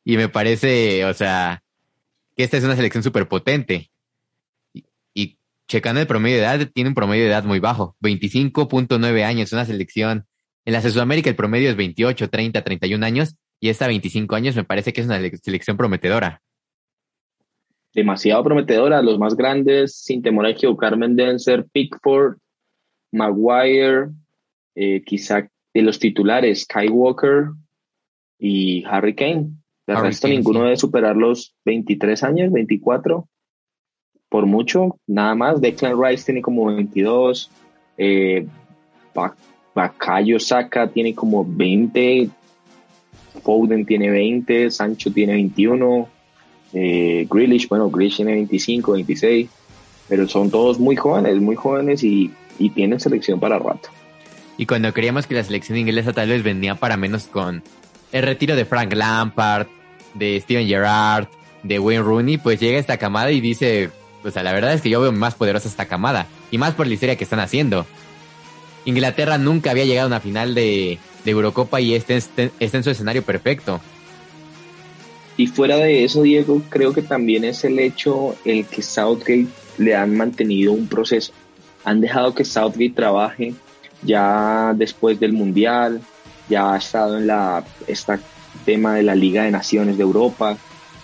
Y me parece, o sea, que esta es una selección súper potente checando el promedio de edad, tiene un promedio de edad muy bajo, 25.9 años, una selección. En la Sudamérica el promedio es 28, 30, 31 años y esta 25 años me parece que es una selección prometedora. demasiado prometedora. Los más grandes, sin temor a equivocarme, deben ser Pickford, Maguire, eh, quizá de los titulares, Kai Walker y Harry Kane. De resto, ninguno debe superar los 23 años, 24, por mucho, nada más. Declan Rice tiene como 22, eh, Bakayo Saka tiene como 20, Foden tiene 20, Sancho tiene 21, eh, Grealish, bueno, Grealish tiene 25, 26, pero son todos muy jóvenes, muy jóvenes y, y tienen selección para rato. Y cuando creíamos que la selección inglesa tal vez venía para menos con el retiro de Frank Lampard, de Steven Gerrard, de Wayne Rooney, pues llega esta camada y dice, pues la verdad es que yo veo más poderosa esta camada, y más por la historia que están haciendo. Inglaterra nunca había llegado a una final de, Eurocopa y este, este, en su escenario perfecto. Y fuera de eso, Diego, creo que también es el hecho el que Southgate le han mantenido un proceso. Han dejado que Southgate trabaje ya después del Mundial, ya ha estado en la esta tema de la Liga de Naciones de Europa.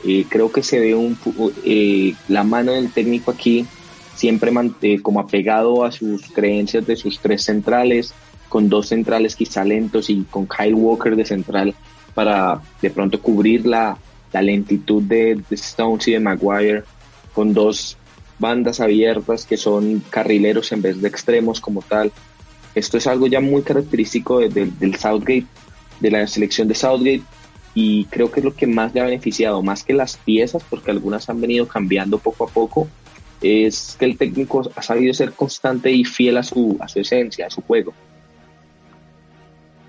Eh, creo que se ve eh, la mano del técnico aquí siempre como apegado a sus creencias de sus tres centrales, con dos centrales quizá lentos y con Kyle Walker de central para de pronto cubrir la, la lentitud de, de, Stones y de Maguire, con dos bandas abiertas que son carrileros en vez de extremos como tal. Esto es algo ya muy característico del Southgate, de la selección de Southgate, y creo que es lo que más le ha beneficiado, más que las piezas, porque algunas han venido cambiando poco a poco, es que el técnico ha sabido ser constante y fiel a su, a su esencia, a su juego.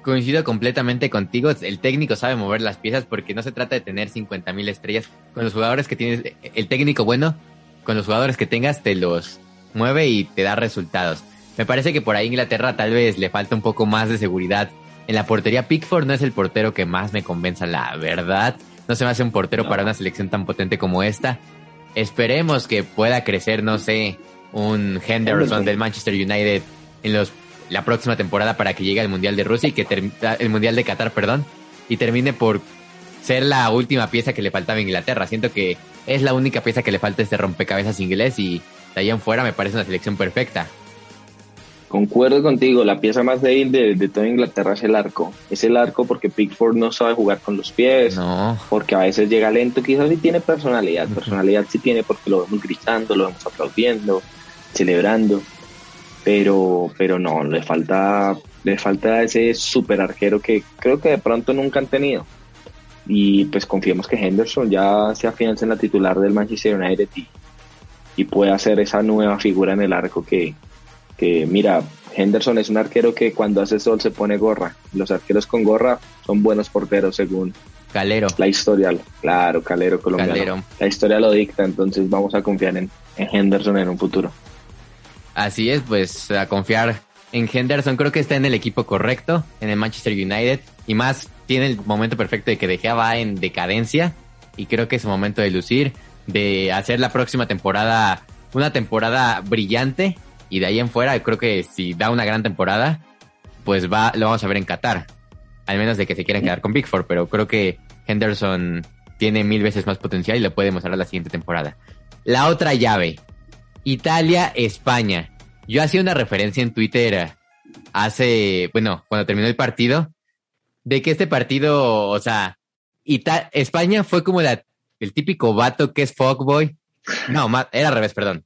Coincido completamente contigo, el técnico sabe mover las piezas porque no se trata de tener 50.000 estrellas. Con los jugadores que tienes, el técnico bueno, con los jugadores que tengas te los mueve y te da resultados. Me parece que por ahí Inglaterra tal vez le falta un poco más de seguridad. En la portería Pickford no es el portero que más me convenza, la verdad. No se me hace un portero para una selección tan potente como esta. Esperemos que pueda crecer, no sé, un Henderson del Manchester United en los la próxima temporada para que llegue al Mundial de Rusia y que ah, el Mundial de Qatar, perdón, y termine por ser la última pieza que le faltaba a Inglaterra. Siento que es la única pieza que le falta a este rompecabezas inglés y de ahí en fuera me parece una selección perfecta. Concuerdo contigo, la pieza más débil de, de, toda Inglaterra es el arco. Es el arco porque Pickford no sabe jugar con los pies, no. porque a veces llega lento, quizás sí tiene personalidad, personalidad sí tiene porque lo vemos gritando, lo vemos aplaudiendo, celebrando, pero, pero no, le falta, le falta ese super arquero que creo que de pronto nunca han tenido. Y pues confiemos que Henderson ya se afianza en la titular del Manchester United y, y pueda ser esa nueva figura en el arco que, que mira, Henderson es un arquero que cuando hace sol se pone gorra. Los arqueros con gorra son buenos porteros según Calero. La historia, claro, Calero colombiano. La historia lo dicta, entonces vamos a confiar en, Henderson en un futuro. Así es, pues a confiar en Henderson. Creo que está en el equipo correcto, en el Manchester United. Y más, tiene el momento perfecto de que De va en decadencia. Y creo que es el momento de lucir, de hacer la próxima temporada una temporada brillante y de ahí en fuera, creo que si da una gran temporada, pues va, lo vamos a ver en Qatar. Al menos de que se quieran quedar con Big Four, pero creo que Henderson tiene mil veces más potencial y lo puede mostrar la siguiente temporada. La otra llave, Italia-España. Yo hacía una referencia en Twitter hace, bueno, cuando terminó el partido, de que este partido, o sea, España fue como el típico vato que es fuckboy. No, era al revés, perdón.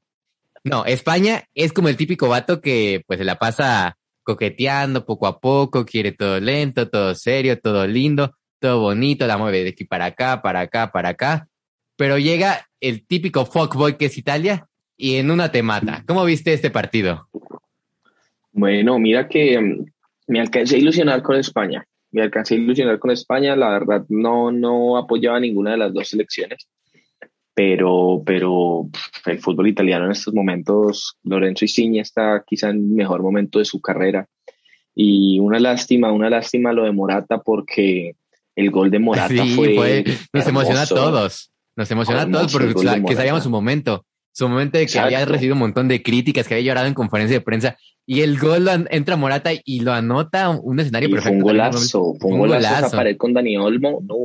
No, España es como el típico vato que pues se la pasa coqueteando poco a poco, quiere todo lento, todo serio, todo lindo, todo bonito, la mueve de aquí para acá, para acá, para acá. Pero llega el típico fuckboy que es Italia y en una te mata. ¿Cómo viste este partido? Bueno, mira que mm, me alcancé a ilusionar con España. Me alcancé a ilusionar con España. La verdad, no, no apoyaba ninguna de las dos selecciones pero, pero el fútbol italiano en estos momentos, Lorenzo Insigne está quizá en el mejor momento de su carrera. Y una lástima, una lástima lo de Morata porque el gol de Morata fue, Nos emociona a todos, nos emociona a todos porque que sabíamos su momento, su momento de que había recibido un montón de críticas, que había llorado en conferencia de prensa y el gol entra Morata y lo anota un escenario perfecto. Fue un golazo, fue un golazo, pared con Dani Olmo, no,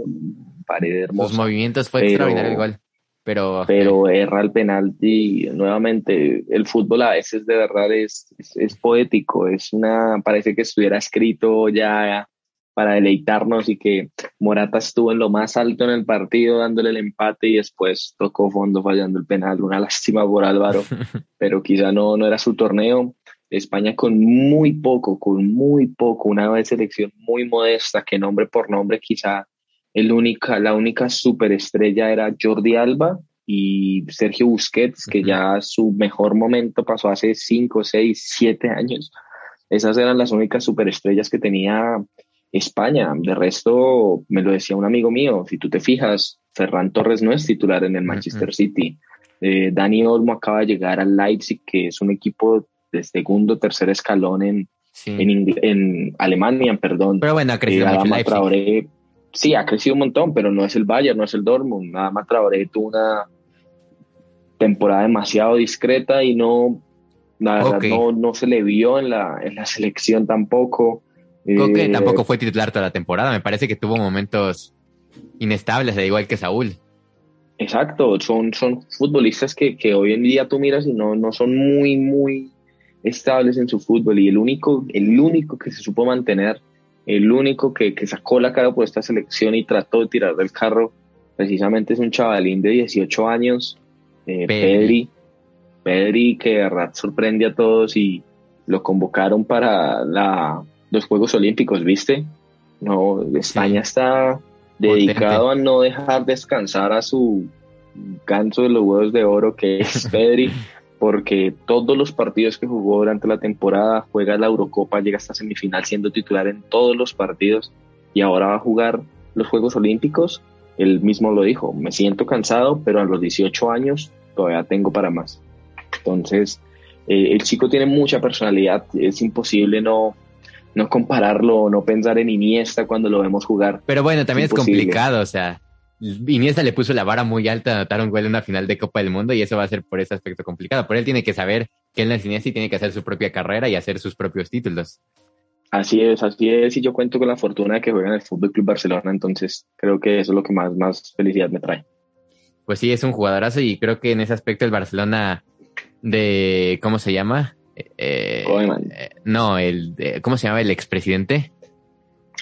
pared hermosa. Los movimientos fue extraordinario igual pero... Pero erra el penalti, nuevamente, el fútbol a veces de verdad es, es, poético, es una, parece que estuviera escrito ya para deleitarnos y que Morata estuvo en lo más alto en el partido dándole el empate y después tocó fondo fallando el penal. Una lástima por Álvaro, pero quizá no, no era su torneo. España con muy poco, con muy poco, una selección muy modesta que nombre por nombre quizá el única, la única superestrella era Jordi Alba y Sergio Busquets, que ya su mejor momento pasó hace 5, 6, 7 años. Esas eran las únicas superestrellas que tenía España. De resto, me lo decía un amigo mío, si tú te fijas, Ferran Torres no es titular en el Manchester City. Eh, Dani Olmo acaba de llegar al Leipzig, que es un equipo de segundo, tercer escalón en, en, Alemania, perdón. Pero bueno, ha crecido eh, mucho sí, ha crecido un montón, pero no es el Bayern, no es el Dortmund. Nada más Traoré tuvo una temporada demasiado discreta y no, la no, no se le vio en la, en la selección tampoco. Coque eh, tampoco fue titular toda la temporada, me parece que tuvo momentos inestables, de igual que Saúl. Exacto, son, son futbolistas que, que hoy en día tú miras y no, no son muy, muy estables en su fútbol y el único, el único que se supo mantener el único que, sacó la cara por esta selección y trató de tirar del carro precisamente es un chavalín de 18 años, eh, Pedri. Pedri, que de verdad sorprende a todos y lo convocaron para la, los Juegos Olímpicos, ¿viste? No, España está dedicado a no dejar descansar a su ganso de los huevos de oro que es Pedri porque todos los partidos que jugó durante la temporada juega la Eurocopa, llega hasta semifinal siendo titular en todos los partidos y ahora va a jugar los Juegos Olímpicos. Él mismo lo dijo, me siento cansado, pero a los 18 años todavía tengo para más. Entonces, eh, el chico tiene mucha personalidad, es imposible no, no compararlo, no pensar en Iniesta cuando lo vemos jugar. Pero bueno, también es complicado, o sea, Iniesta le puso la vara muy alta a anotar un gol en una final de Copa del Mundo y eso va a ser por ese aspecto complicado. Pero él tiene que saber que él es Iniesta y tiene que hacer su propia carrera y hacer sus propios títulos. Así es, así es, y yo cuento con la fortuna de que juega en el Fútbol Club Barcelona, entonces creo que eso es lo que más, más felicidad me trae. Pues sí, es un jugadorazo y creo que en ese aspecto el Barcelona de, ¿cómo se llama? Eh, eh no, el, ¿cómo se llama el expresidente?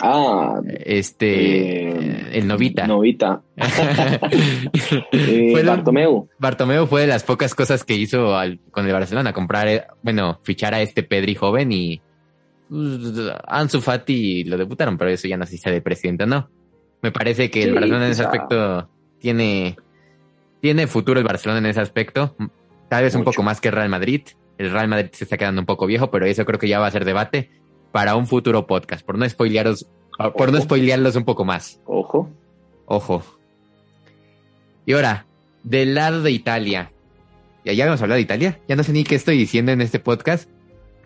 Ah, este, eh, el Novita. Novita. eh, Bartomeu. Bartomeu fue de las pocas cosas que hizo con el Barcelona, comprar, eh, bueno, fichar a este Pedri joven y uh, Ansu Fati lo debutaron, pero eso ya no sé si de presidente no. Me parece que el Barcelona en ese aspecto tiene, tiene futuro el Barcelona en ese aspecto. Tal vez un poco más que el Real Madrid. El Real Madrid se está quedando un poco viejo, pero eso creo que ya va a ser debate para un futuro podcast, por no spoilearos, por no spoilearlos un poco más. Ojo. Ojo. Y ahora, del lado de Italia. ¿Ya, ya habíamos hablado de Italia? Ya no sé ni qué estoy diciendo en este podcast.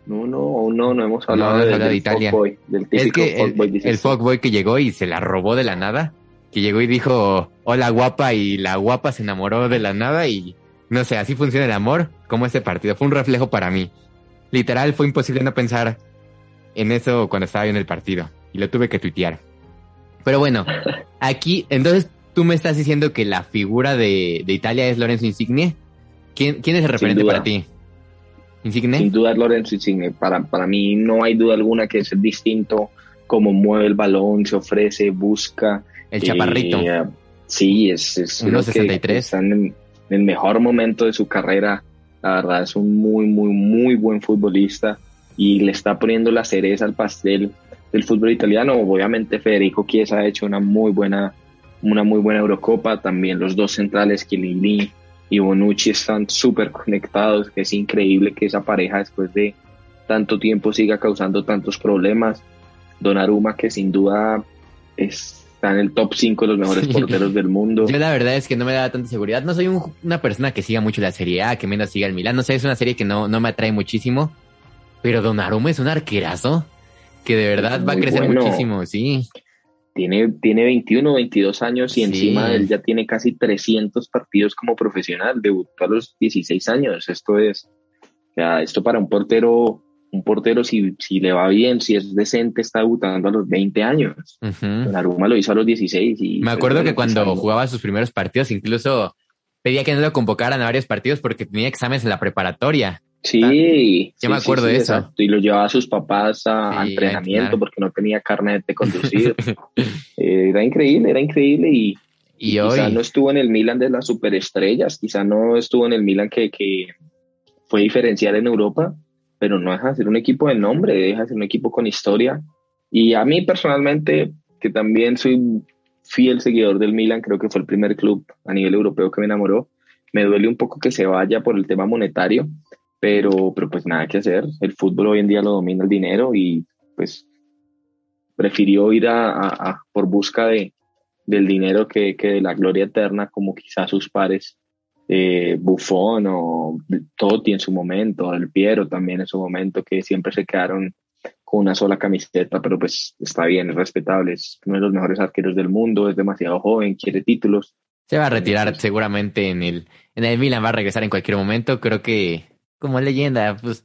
No, no, no, no hemos hablado, de, Italia. del es que el, el fuckboy que llegó y se la robó de la nada, que llegó y dijo, hola guapa, y la guapa se enamoró de la nada y no sé, así funciona el amor, como este partido. Fue un reflejo para mí. Literal, fue imposible no pensar en eso cuando estaba viendo el partido y lo tuve que tuitear. Pero bueno, aquí, entonces tú me estás diciendo que la figura de, Italia es Lorenzo Insigne. ¿Quién, quién es el referente para ti? ¿Insigne? Sin duda Lorenzo Insigne. Para, para mí no hay duda alguna que es distinto como mueve el balón, se ofrece, busca. El chaparrito. Eh, sí, es, es 1.63. Está en el mejor momento de su carrera. La verdad es un muy, muy, muy buen futbolista y le está poniendo la cereza al pastel del fútbol italiano. Obviamente Federico Chiesa ha hecho una muy buena, una muy buena Eurocopa. También los dos centrales, Chiellini y Bonucci, están súper conectados. Es increíble que esa pareja después de tanto tiempo siga causando tantos problemas. Donnarumma, que sin duda está en el top 5 de los mejores porteros del mundo. Yo la verdad es que no me da tanta seguridad. No soy una persona que siga mucho la Serie A, que menos siga el Milan. No sé, es una serie que no, no me atrae muchísimo. Pero Donnarumma es un arquerazo que de verdad va a crecer muchísimo, sí. Tiene, tiene 21, 22 años y encima él ya tiene casi 300 partidos como profesional. Debutó a los 16 años. Esto es, ya, esto para un portero, un portero si, si le va bien, si es decente, está debutando a los 20 años. Uh lo hizo a los 16. Y Me acuerdo que cuando jugaba sus primeros partidos, incluso pedía que no lo convocaran a varios partidos porque tenía exámenes en la preparatoria. Sí, yo me acuerdo de eso. Y lo llevaba a sus papás a, entrenamiento porque no tenía carnet de conducir. Eh, era increíble, era increíble y, y, quizá no estuvo en el Milan de las superestrellas, quizá no estuvo en el Milan que, que fue diferencial en Europa, pero no deja de ser un equipo de nombre, deja de ser un equipo con historia. Y a mí personalmente, que también soy fiel seguidor del Milan, creo que fue el primer club a nivel europeo que me enamoró, me duele un poco que se vaya por el tema monetario, pero, pero pues nada que hacer. El fútbol hoy en día lo domina el dinero y pues prefirió ir a, por busca de, del dinero que, que, de la gloria eterna, como quizás sus pares, eh, Buffon o Totti en su momento, El Piero también en su momento, que siempre se quedaron con una sola camiseta, pero pues está bien, es respetable, es uno de los mejores arqueros del mundo, es demasiado joven, quiere títulos. Se va a retirar seguramente en el, en el Milan, va a regresar en cualquier momento, creo que como leyenda, pues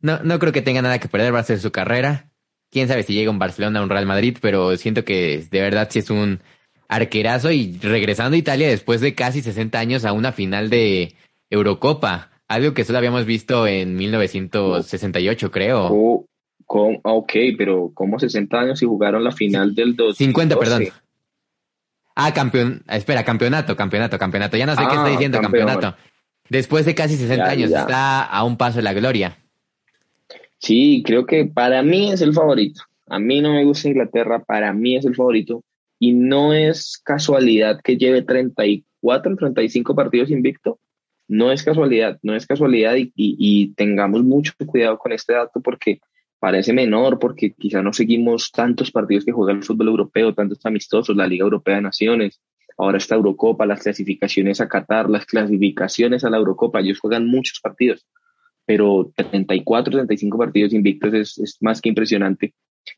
no, no creo que tenga nada que perder, va a ser su carrera. Quién sabe si llega un Barcelona o un Real Madrid, pero siento que de verdad sí es un arquerazo y regresando a Italia después de casi 60 años a una final de Eurocopa, algo que solo habíamos visto en 1968, creo. Ah, ok, pero ¿cómo 60 años y jugaron la final del 2012? 50, perdón. Ah, campeón, espera, campeonato, campeonato, campeonato. Ya no sé qué está ah, diciendo campeonato. Después de casi 60 años, está a un paso de la gloria. Sí, creo que para mí es el favorito. A mí no me gusta Inglaterra, para mí es el favorito. Y no es casualidad que lleve 34, 35 partidos invicto. No es casualidad, no es casualidad y tengamos mucho cuidado con este dato porque parece menor porque quizá no seguimos tantos partidos que juega el fútbol europeo, tantos amistosos, la Liga Europea de Naciones, ahora está Eurocopa, las clasificaciones a Qatar, las clasificaciones a la Eurocopa, ellos juegan muchos partidos, pero 34, 35 partidos invictos es, es más que impresionante.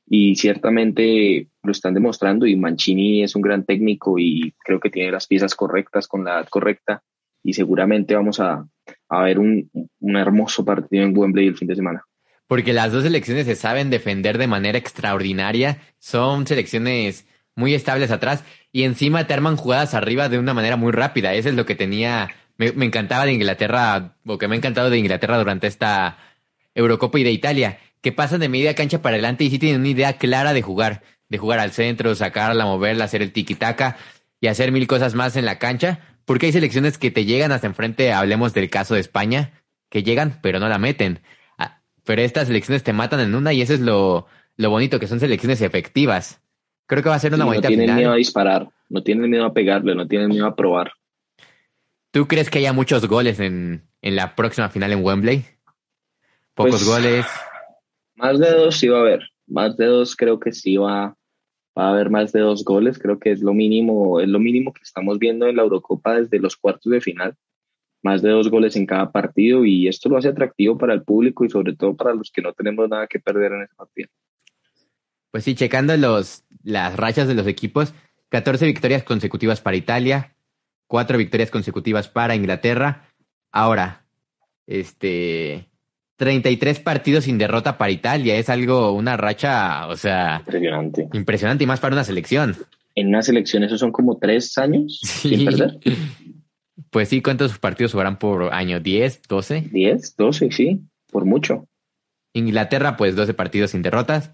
Y ciertamente lo están demostrando y Mancini es un gran técnico y creo que tiene las piezas correctas con la edad correcta. Y seguramente vamos a, a ver un, un hermoso partido en Wembley el fin de semana. Porque las dos selecciones se saben defender de manera extraordinaria, son selecciones muy estables atrás y encima te arman jugadas arriba de una manera muy rápida. Eso es lo que tenía, me, encantaba de Inglaterra, o que me ha encantado de Inglaterra durante esta Eurocopa y de Italia, que pasan de media cancha para adelante y sí tienen una idea clara de jugar, de jugar al centro, sacarla, moverla, hacer el tiki-taka y hacer mil cosas más en la cancha, porque hay selecciones que te llegan hasta enfrente, hablemos del caso de España, que llegan pero no la meten pero estas selecciones te matan en una y eso es lo, lo bonito, que son selecciones efectivas. Creo que va a ser una bonita final. No tienen miedo a disparar, no tienen miedo a pegarle, no tienen miedo a probar. ¿Tú crees que haya muchos goles en, en la próxima final en Wembley? Pocos pues, goles. Más de dos sí va a haber. Más de dos creo que sí va, va a haber más de dos goles. Creo que es lo mínimo, es lo mínimo que estamos viendo en la Eurocopa desde los cuartos de final más de dos goles en cada partido y esto lo hace atractivo para el público y sobre todo para los que no tenemos nada que perder en ese partido. Pues sí, checando los, las rachas de los equipos, 14 victorias consecutivas para Italia, 4 victorias consecutivas para Inglaterra. Ahora, este, 33 partidos sin derrota para Italia, es algo, una racha, o sea, impresionante. Impresionante y más para una selección. En una selección esos son como tres años sin perder. Pues sí, ¿cuántos partidos jugarán por año? ¿10, 12? 10, 12, sí, por mucho. Inglaterra, pues 12 partidos sin derrotas.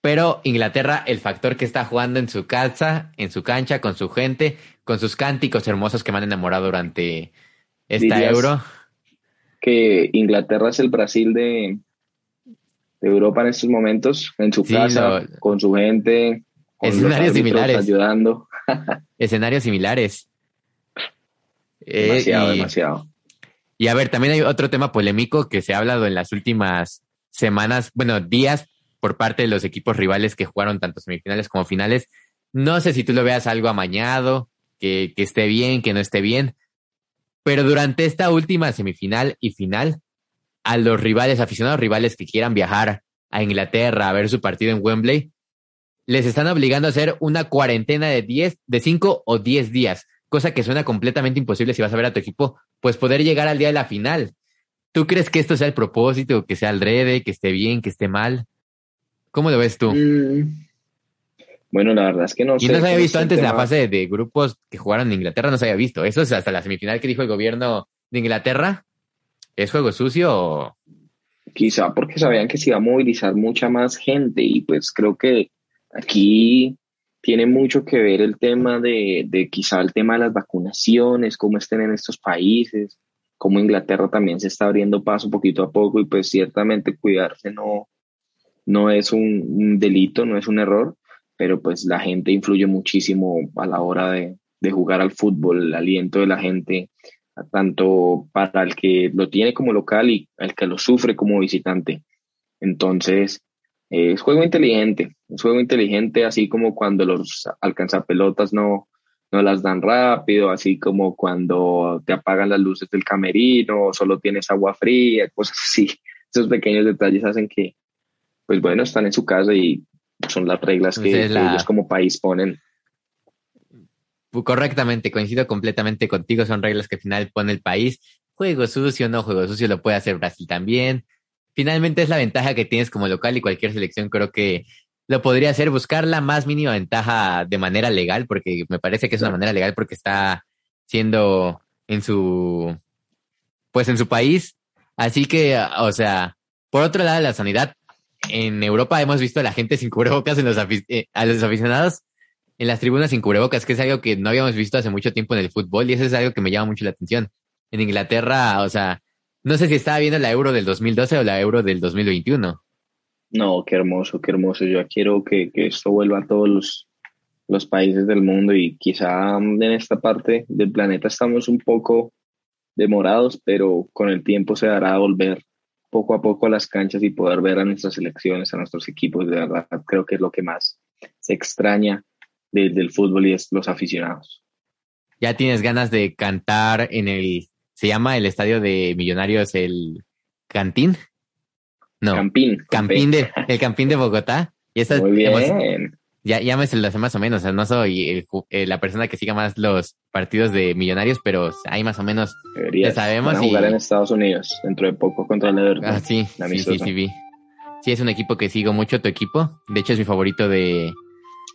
Pero Inglaterra, el factor que está jugando en su casa, en su cancha, con su gente, con sus cánticos hermosos que me han enamorado durante esta euro. Que Inglaterra es el Brasil de, Europa en estos momentos, en su casa, con su gente, con escenarios similares. ayudando. escenarios similares. Eh, demasiado, demasiado. Y a ver, también hay otro tema polémico que se ha hablado en las últimas semanas, bueno, días por parte de los equipos rivales que jugaron tanto semifinales como finales. No sé si tú lo veas algo amañado, que, esté bien, que no esté bien, pero durante esta última semifinal y final, a los rivales, aficionados rivales que quieran viajar a Inglaterra a ver su partido en Wembley, les están obligando a hacer una cuarentena de 10, de 5 o 10 días cosa que suena completamente imposible si vas a ver a tu equipo, pues poder llegar al día de la final. ¿Tú crees que esto sea el propósito, que sea al revés, que esté bien, que esté mal? ¿Cómo lo ves tú? Mm, Bueno, la verdad es que no sé. Y no se había visto antes en la fase de, grupos que jugaron en Inglaterra, no se había visto. Eso es hasta la semifinal que dijo el gobierno de Inglaterra. ¿Es juego sucio Quizá porque sabían que se iba a movilizar mucha más gente y pues creo que aquí tiene mucho que ver el tema de, de quizá el tema de las vacunaciones, cómo estén en estos países, cómo Inglaterra también se está abriendo paso poquito a poco y pues ciertamente cuidarse no, no es un delito, no es un error, pero pues la gente influye muchísimo a la hora de, jugar al fútbol, el aliento de la gente, tanto para el que lo tiene como local y el que lo sufre como visitante. Entonces, es juego inteligente, es juego inteligente, así como cuando los alcanzapelotas no, no las dan rápido, así como cuando te apagan las luces del camerino, solo tienes agua fría, cosas así. Esos pequeños detalles hacen que, pues bueno, están en su casa y son las reglas que, ellos como país ponen. Correctamente, coincido completamente contigo, son reglas que al final pone el país. Juego sucio, no juego sucio, lo puede hacer Brasil también. Finalmente es la ventaja que tienes como local y cualquier selección creo que lo podría hacer, buscar la más mínima ventaja de manera legal, porque me parece que es una manera legal porque está siendo en su, pues en su país. Así que, o sea, por otro lado, la sanidad en Europa hemos visto a la gente sin cubrebocas en los eh, a los aficionados en las tribunas sin cubrebocas, que es algo que no habíamos visto hace mucho tiempo en el fútbol y eso es algo que me llama mucho la atención. En Inglaterra, o sea, no sé si estaba viendo la Euro del 2012 o la Euro del 2021. No, qué hermoso, qué hermoso. Yo quiero que, esto vuelva a todos los países del mundo y quizá en esta parte del planeta estamos un poco demorados, pero con el tiempo se dará a volver poco a poco a las canchas y poder ver a nuestras selecciones, a nuestros equipos, de verdad, creo que es lo que más se extraña del fútbol y es los aficionados. Ya tienes ganas de cantar en el, se llama el estadio de Millonarios, el Cantín. No. Campín. Campín de, el Campín de Bogotá. Y Muy bien ya, ya me lo hace más o menos. O sea, no soy eh, la persona que siga más los partidos de millonarios, pero hay más o menos. ya sabemos. Van a jugar en Estados Unidos dentro de poco contra el Everton. Ah, sí, sí, sí, sí, vi. Sí, es un equipo que sigo mucho, tu equipo. De hecho, es mi favorito de,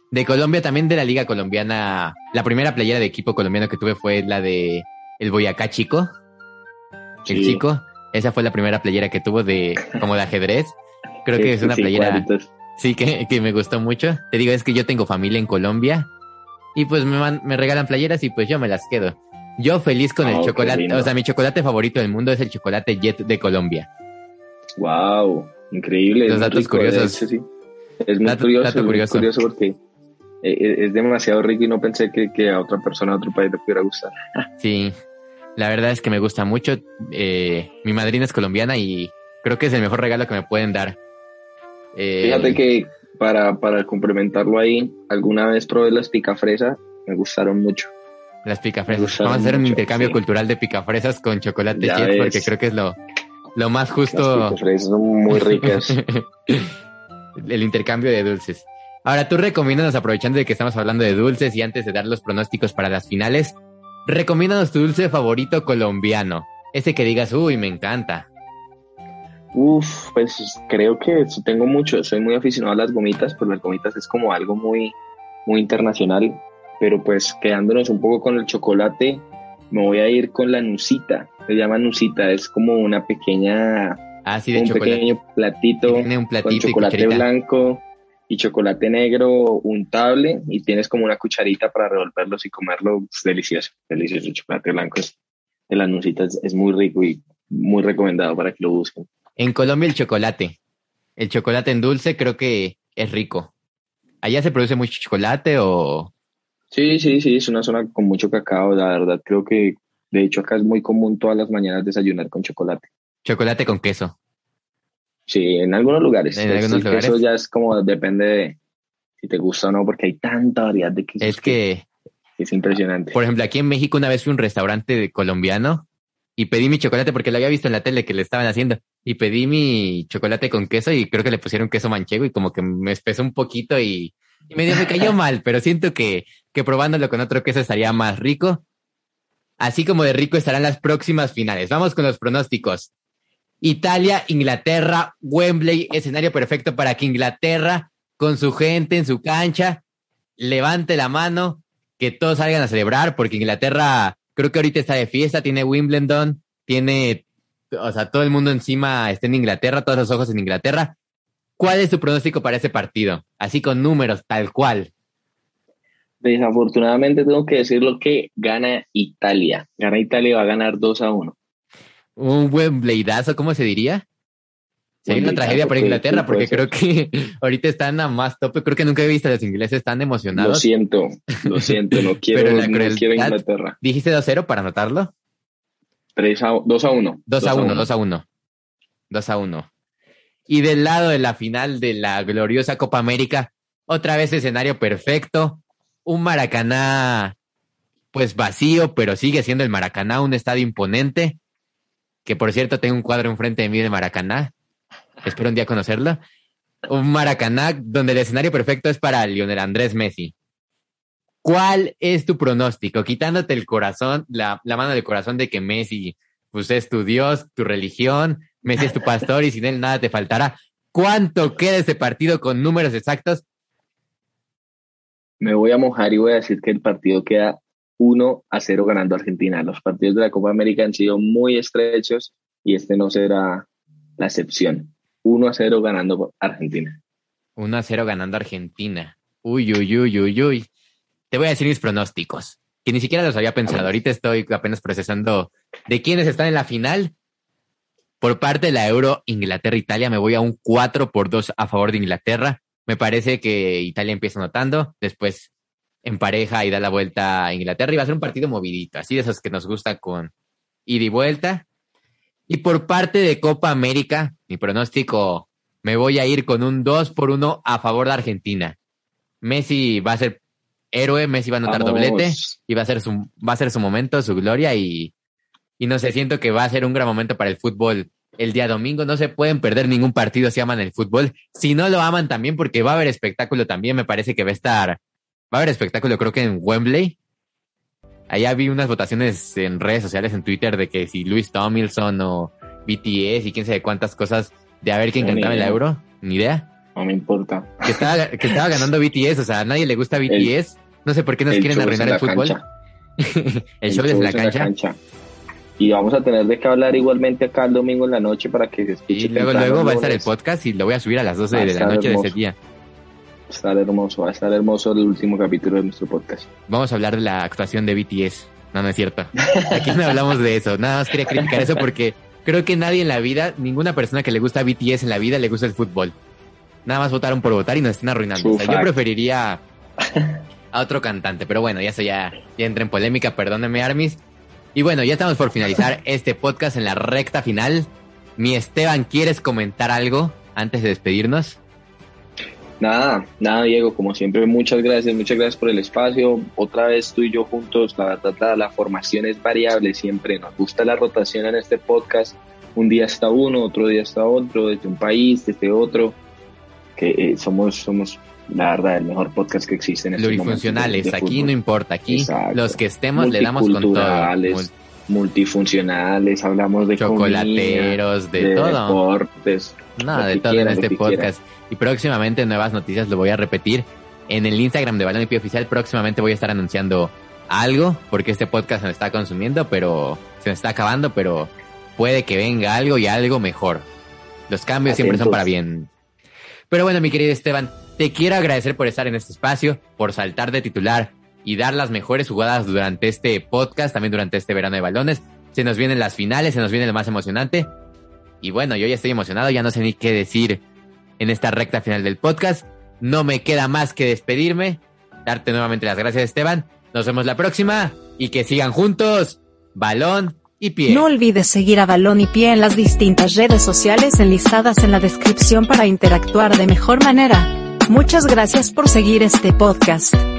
de Colombia, también de la Liga Colombiana. La primera playera de equipo colombiano que tuve fue la de el Boyacá Chico. El Chico. Esa fue la primera playera que tuvo de como de ajedrez. Creo que es una playera sí que, que, me gustó mucho. Te digo, es que yo tengo familia en Colombia y pues me, me regalan playeras y pues yo me las quedo. Yo feliz con el oh, chocolate, o sea, mi chocolate favorito del mundo es el chocolate Jet de Colombia. Wow, increíble. Los datos curiosos. sí. Es muy curioso, curioso. porque eh, eh, es demasiado rico y no pensé que, que, a otra persona, a otro país le pudiera gustar. Sí, la verdad es que me gusta mucho. Eh, mi madrina es colombiana y creo que es el mejor regalo que me pueden dar. Fíjate eh, que para, para complementarlo ahí, alguna vez probé las picafresas, me gustaron mucho. Las picafresas. Vamos a hacer un intercambio cultural de picafresas con chocolate porque creo que es lo, lo más justo. Las picafresas son muy ricas. El intercambio de dulces. Ahora, tú recomiéndanos, aprovechando de que estamos hablando de dulces y antes de dar los pronósticos para las finales, recomiéndanos tu dulce favorito colombiano. Ese que digas, uy, me encanta. Uf, pues creo que tengo mucho, soy muy aficionado a las gomitas, pues las gomitas es como algo muy, muy internacional, pero pues quedándonos un poco con el chocolate, me voy a ir con la nucita, se llama nucita, es como una pequeña, ah, de un pequeño platito, un platito con chocolate blanco y chocolate negro untable y tienes como una cucharita para revolverlos y comerlo, es delicioso, delicioso, el chocolate blanco es, de las nucitas es muy rico y muy recomendado para que lo busquen. En Colombia el chocolate. El chocolate en dulce creo que es rico. ¿Allá se produce mucho chocolate o...? Sí, sí, sí, es una zona con mucho cacao, la verdad. Creo que, de hecho, acá es muy común todas las mañanas desayunar con chocolate. Chocolate con queso. Sí, en algunos lugares. En algunos lugares. Eso ya es como, depende de si te gusta o no, porque hay tanta variedad de quesos. Es que... Es impresionante. Por ejemplo, aquí en México una vez fui a un restaurante colombiano y pedí mi chocolate porque lo había visto en la tele que le estaban haciendo y pedí mi chocolate con queso y creo que le pusieron queso manchego y como que me espesó un poquito y, y medio me cayó mal, pero siento que, que probándolo con otro queso estaría más rico. Así como de rico estarán las próximas finales. Vamos con los pronósticos. Italia, Inglaterra, Wembley, escenario perfecto para que Inglaterra, con su gente en su cancha, levante la mano, que todos salgan a celebrar, porque Inglaterra creo que ahorita está de fiesta, tiene Wimbledon, tiene, o sea, todo el mundo encima está en Inglaterra, todos los ojos en Inglaterra. ¿Cuál es tu pronóstico para ese partido? Así con números, tal cual. Desafortunadamente tengo que decirlo que gana Italia. Gana Italia va a ganar 2 a 1. Un buen bleidazo, ¿cómo se diría? Sería una tragedia para Inglaterra porque creo que ahorita están a más tope. Creo que nunca he visto a los ingleses tan emocionados. Lo siento, lo siento, no quiero, no quiero Inglaterra. ¿Dijiste 2-0 para anotarlo? 3 a, 2 a 1. 2 a 1, 2 a 1. 2 a 1. Y del lado de la final de la gloriosa Copa América, otra vez escenario perfecto. Un Maracaná, pues vacío, pero sigue siendo el Maracaná un estadio imponente. Que por cierto, tengo un cuadro enfrente de mí de Maracaná espero un día conocerlo. Un Maracaná donde el escenario perfecto es para Lionel Andrés Messi. ¿Cuál es tu pronóstico? Quitándote el corazón, la, mano del corazón de que Messi pues, es tu Dios, tu religión, Messi es tu pastor y sin él nada te faltará. ¿Cuánto queda este partido con números exactos? Me voy a mojar y voy a decir que el partido queda 1 a 0 ganando Argentina. Los partidos de la Copa América han sido muy estrechos y este no será la excepción. 1 a 0 ganando Argentina. 1 a 0 ganando Argentina. Uy, uy, uy, uy, uy. Te voy a decir mis pronósticos, que ni siquiera los había pensado. Ahorita estoy apenas procesando de quiénes están en la final. Por parte de la Euro, Inglaterra-Italia, me voy a un 4 por 2 a favor de Inglaterra. Me parece que Italia empieza anotando, después en pareja y da la vuelta a Inglaterra y va a ser un partido movidito, así de esos que nos gusta con ida y vuelta. Y por parte de Copa América, mi pronóstico, me voy a ir con un 2 por 1 a favor de Argentina. Messi va a ser héroe, Messi va a anotar doblete y va a ser su, va a ser su momento, su gloria y, y no sé, siento que va a ser un gran momento para el fútbol el día domingo. No se pueden perder ningún partido si aman el fútbol. Si no lo aman también, porque va a haber espectáculo también, me parece que va a estar, va a haber espectáculo creo que en Wembley. Allá vi unas votaciones en redes sociales, en Twitter, de que si Luis Tomilson o BTS y quién sabe cuántas cosas de a ver quién cantaba el euro. Ni idea. No me importa. Que estaba, que estaba ganando BTS, o sea, a nadie le gusta BTS. no sé por qué nos quieren arruinar el fútbol. el, show, desde la cancha. Y vamos a tener de qué hablar igualmente acá el domingo en la noche para que se escuche. Y luego, luego va a estar el podcast y lo voy a subir a las 12 de la noche de ese día. Estar hermoso, va a estar hermoso el último capítulo de nuestro podcast. Vamos a hablar de la actuación de BTS. No, no es cierto. Aquí no hablamos de eso. Nada más quería criticar eso porque creo que nadie en la vida, ninguna persona que le gusta BTS en la vida le gusta el fútbol. Nada más votaron por votar y nos están arruinando. O sea, yo preferiría a otro cantante, pero bueno, ya eso ya, ya entra en polémica, perdóneme Armis. Y bueno, ya estamos por finalizar este podcast en la recta final. Mi Esteban, ¿quieres comentar algo antes de despedirnos? Nada, nada, Diego, como siempre, muchas gracias, muchas gracias por el espacio. Otra vez tú y yo juntos, la verdad, la, formación es variable siempre. Nos gusta la rotación en este podcast. Un día está uno, otro día está otro, desde un país, desde otro. Que eh, somos, somos, la verdad, el mejor podcast que existe en este Plurifuncionales, aquí no importa, aquí los que estemos le damos con todo. Multifuncionales, hablamos de chocolateros, de, todo. Deportes. Nada, de todo en este podcast. Y próximamente nuevas noticias, lo voy a repetir. En el Instagram de Balón y Pie Oficial próximamente voy a estar anunciando algo, porque este podcast se me está consumiendo, pero se me está acabando, pero puede que venga algo y algo mejor. Los cambios siempre son para bien. Pero bueno, mi querido Esteban, te quiero agradecer por estar en este espacio, por saltar de titular y dar las mejores jugadas durante este podcast, también durante este verano de balones. Se nos vienen las finales, se nos viene lo más emocionante. Y bueno, yo ya estoy emocionado, ya no sé ni qué decir en esta recta final del podcast. No me queda más que despedirme, darte nuevamente las gracias Esteban. Nos vemos la próxima y que sigan juntos balón y pie. No olvides seguir a balón y pie en las distintas redes sociales enlistadas en la descripción para interactuar de mejor manera. Muchas gracias por seguir este podcast.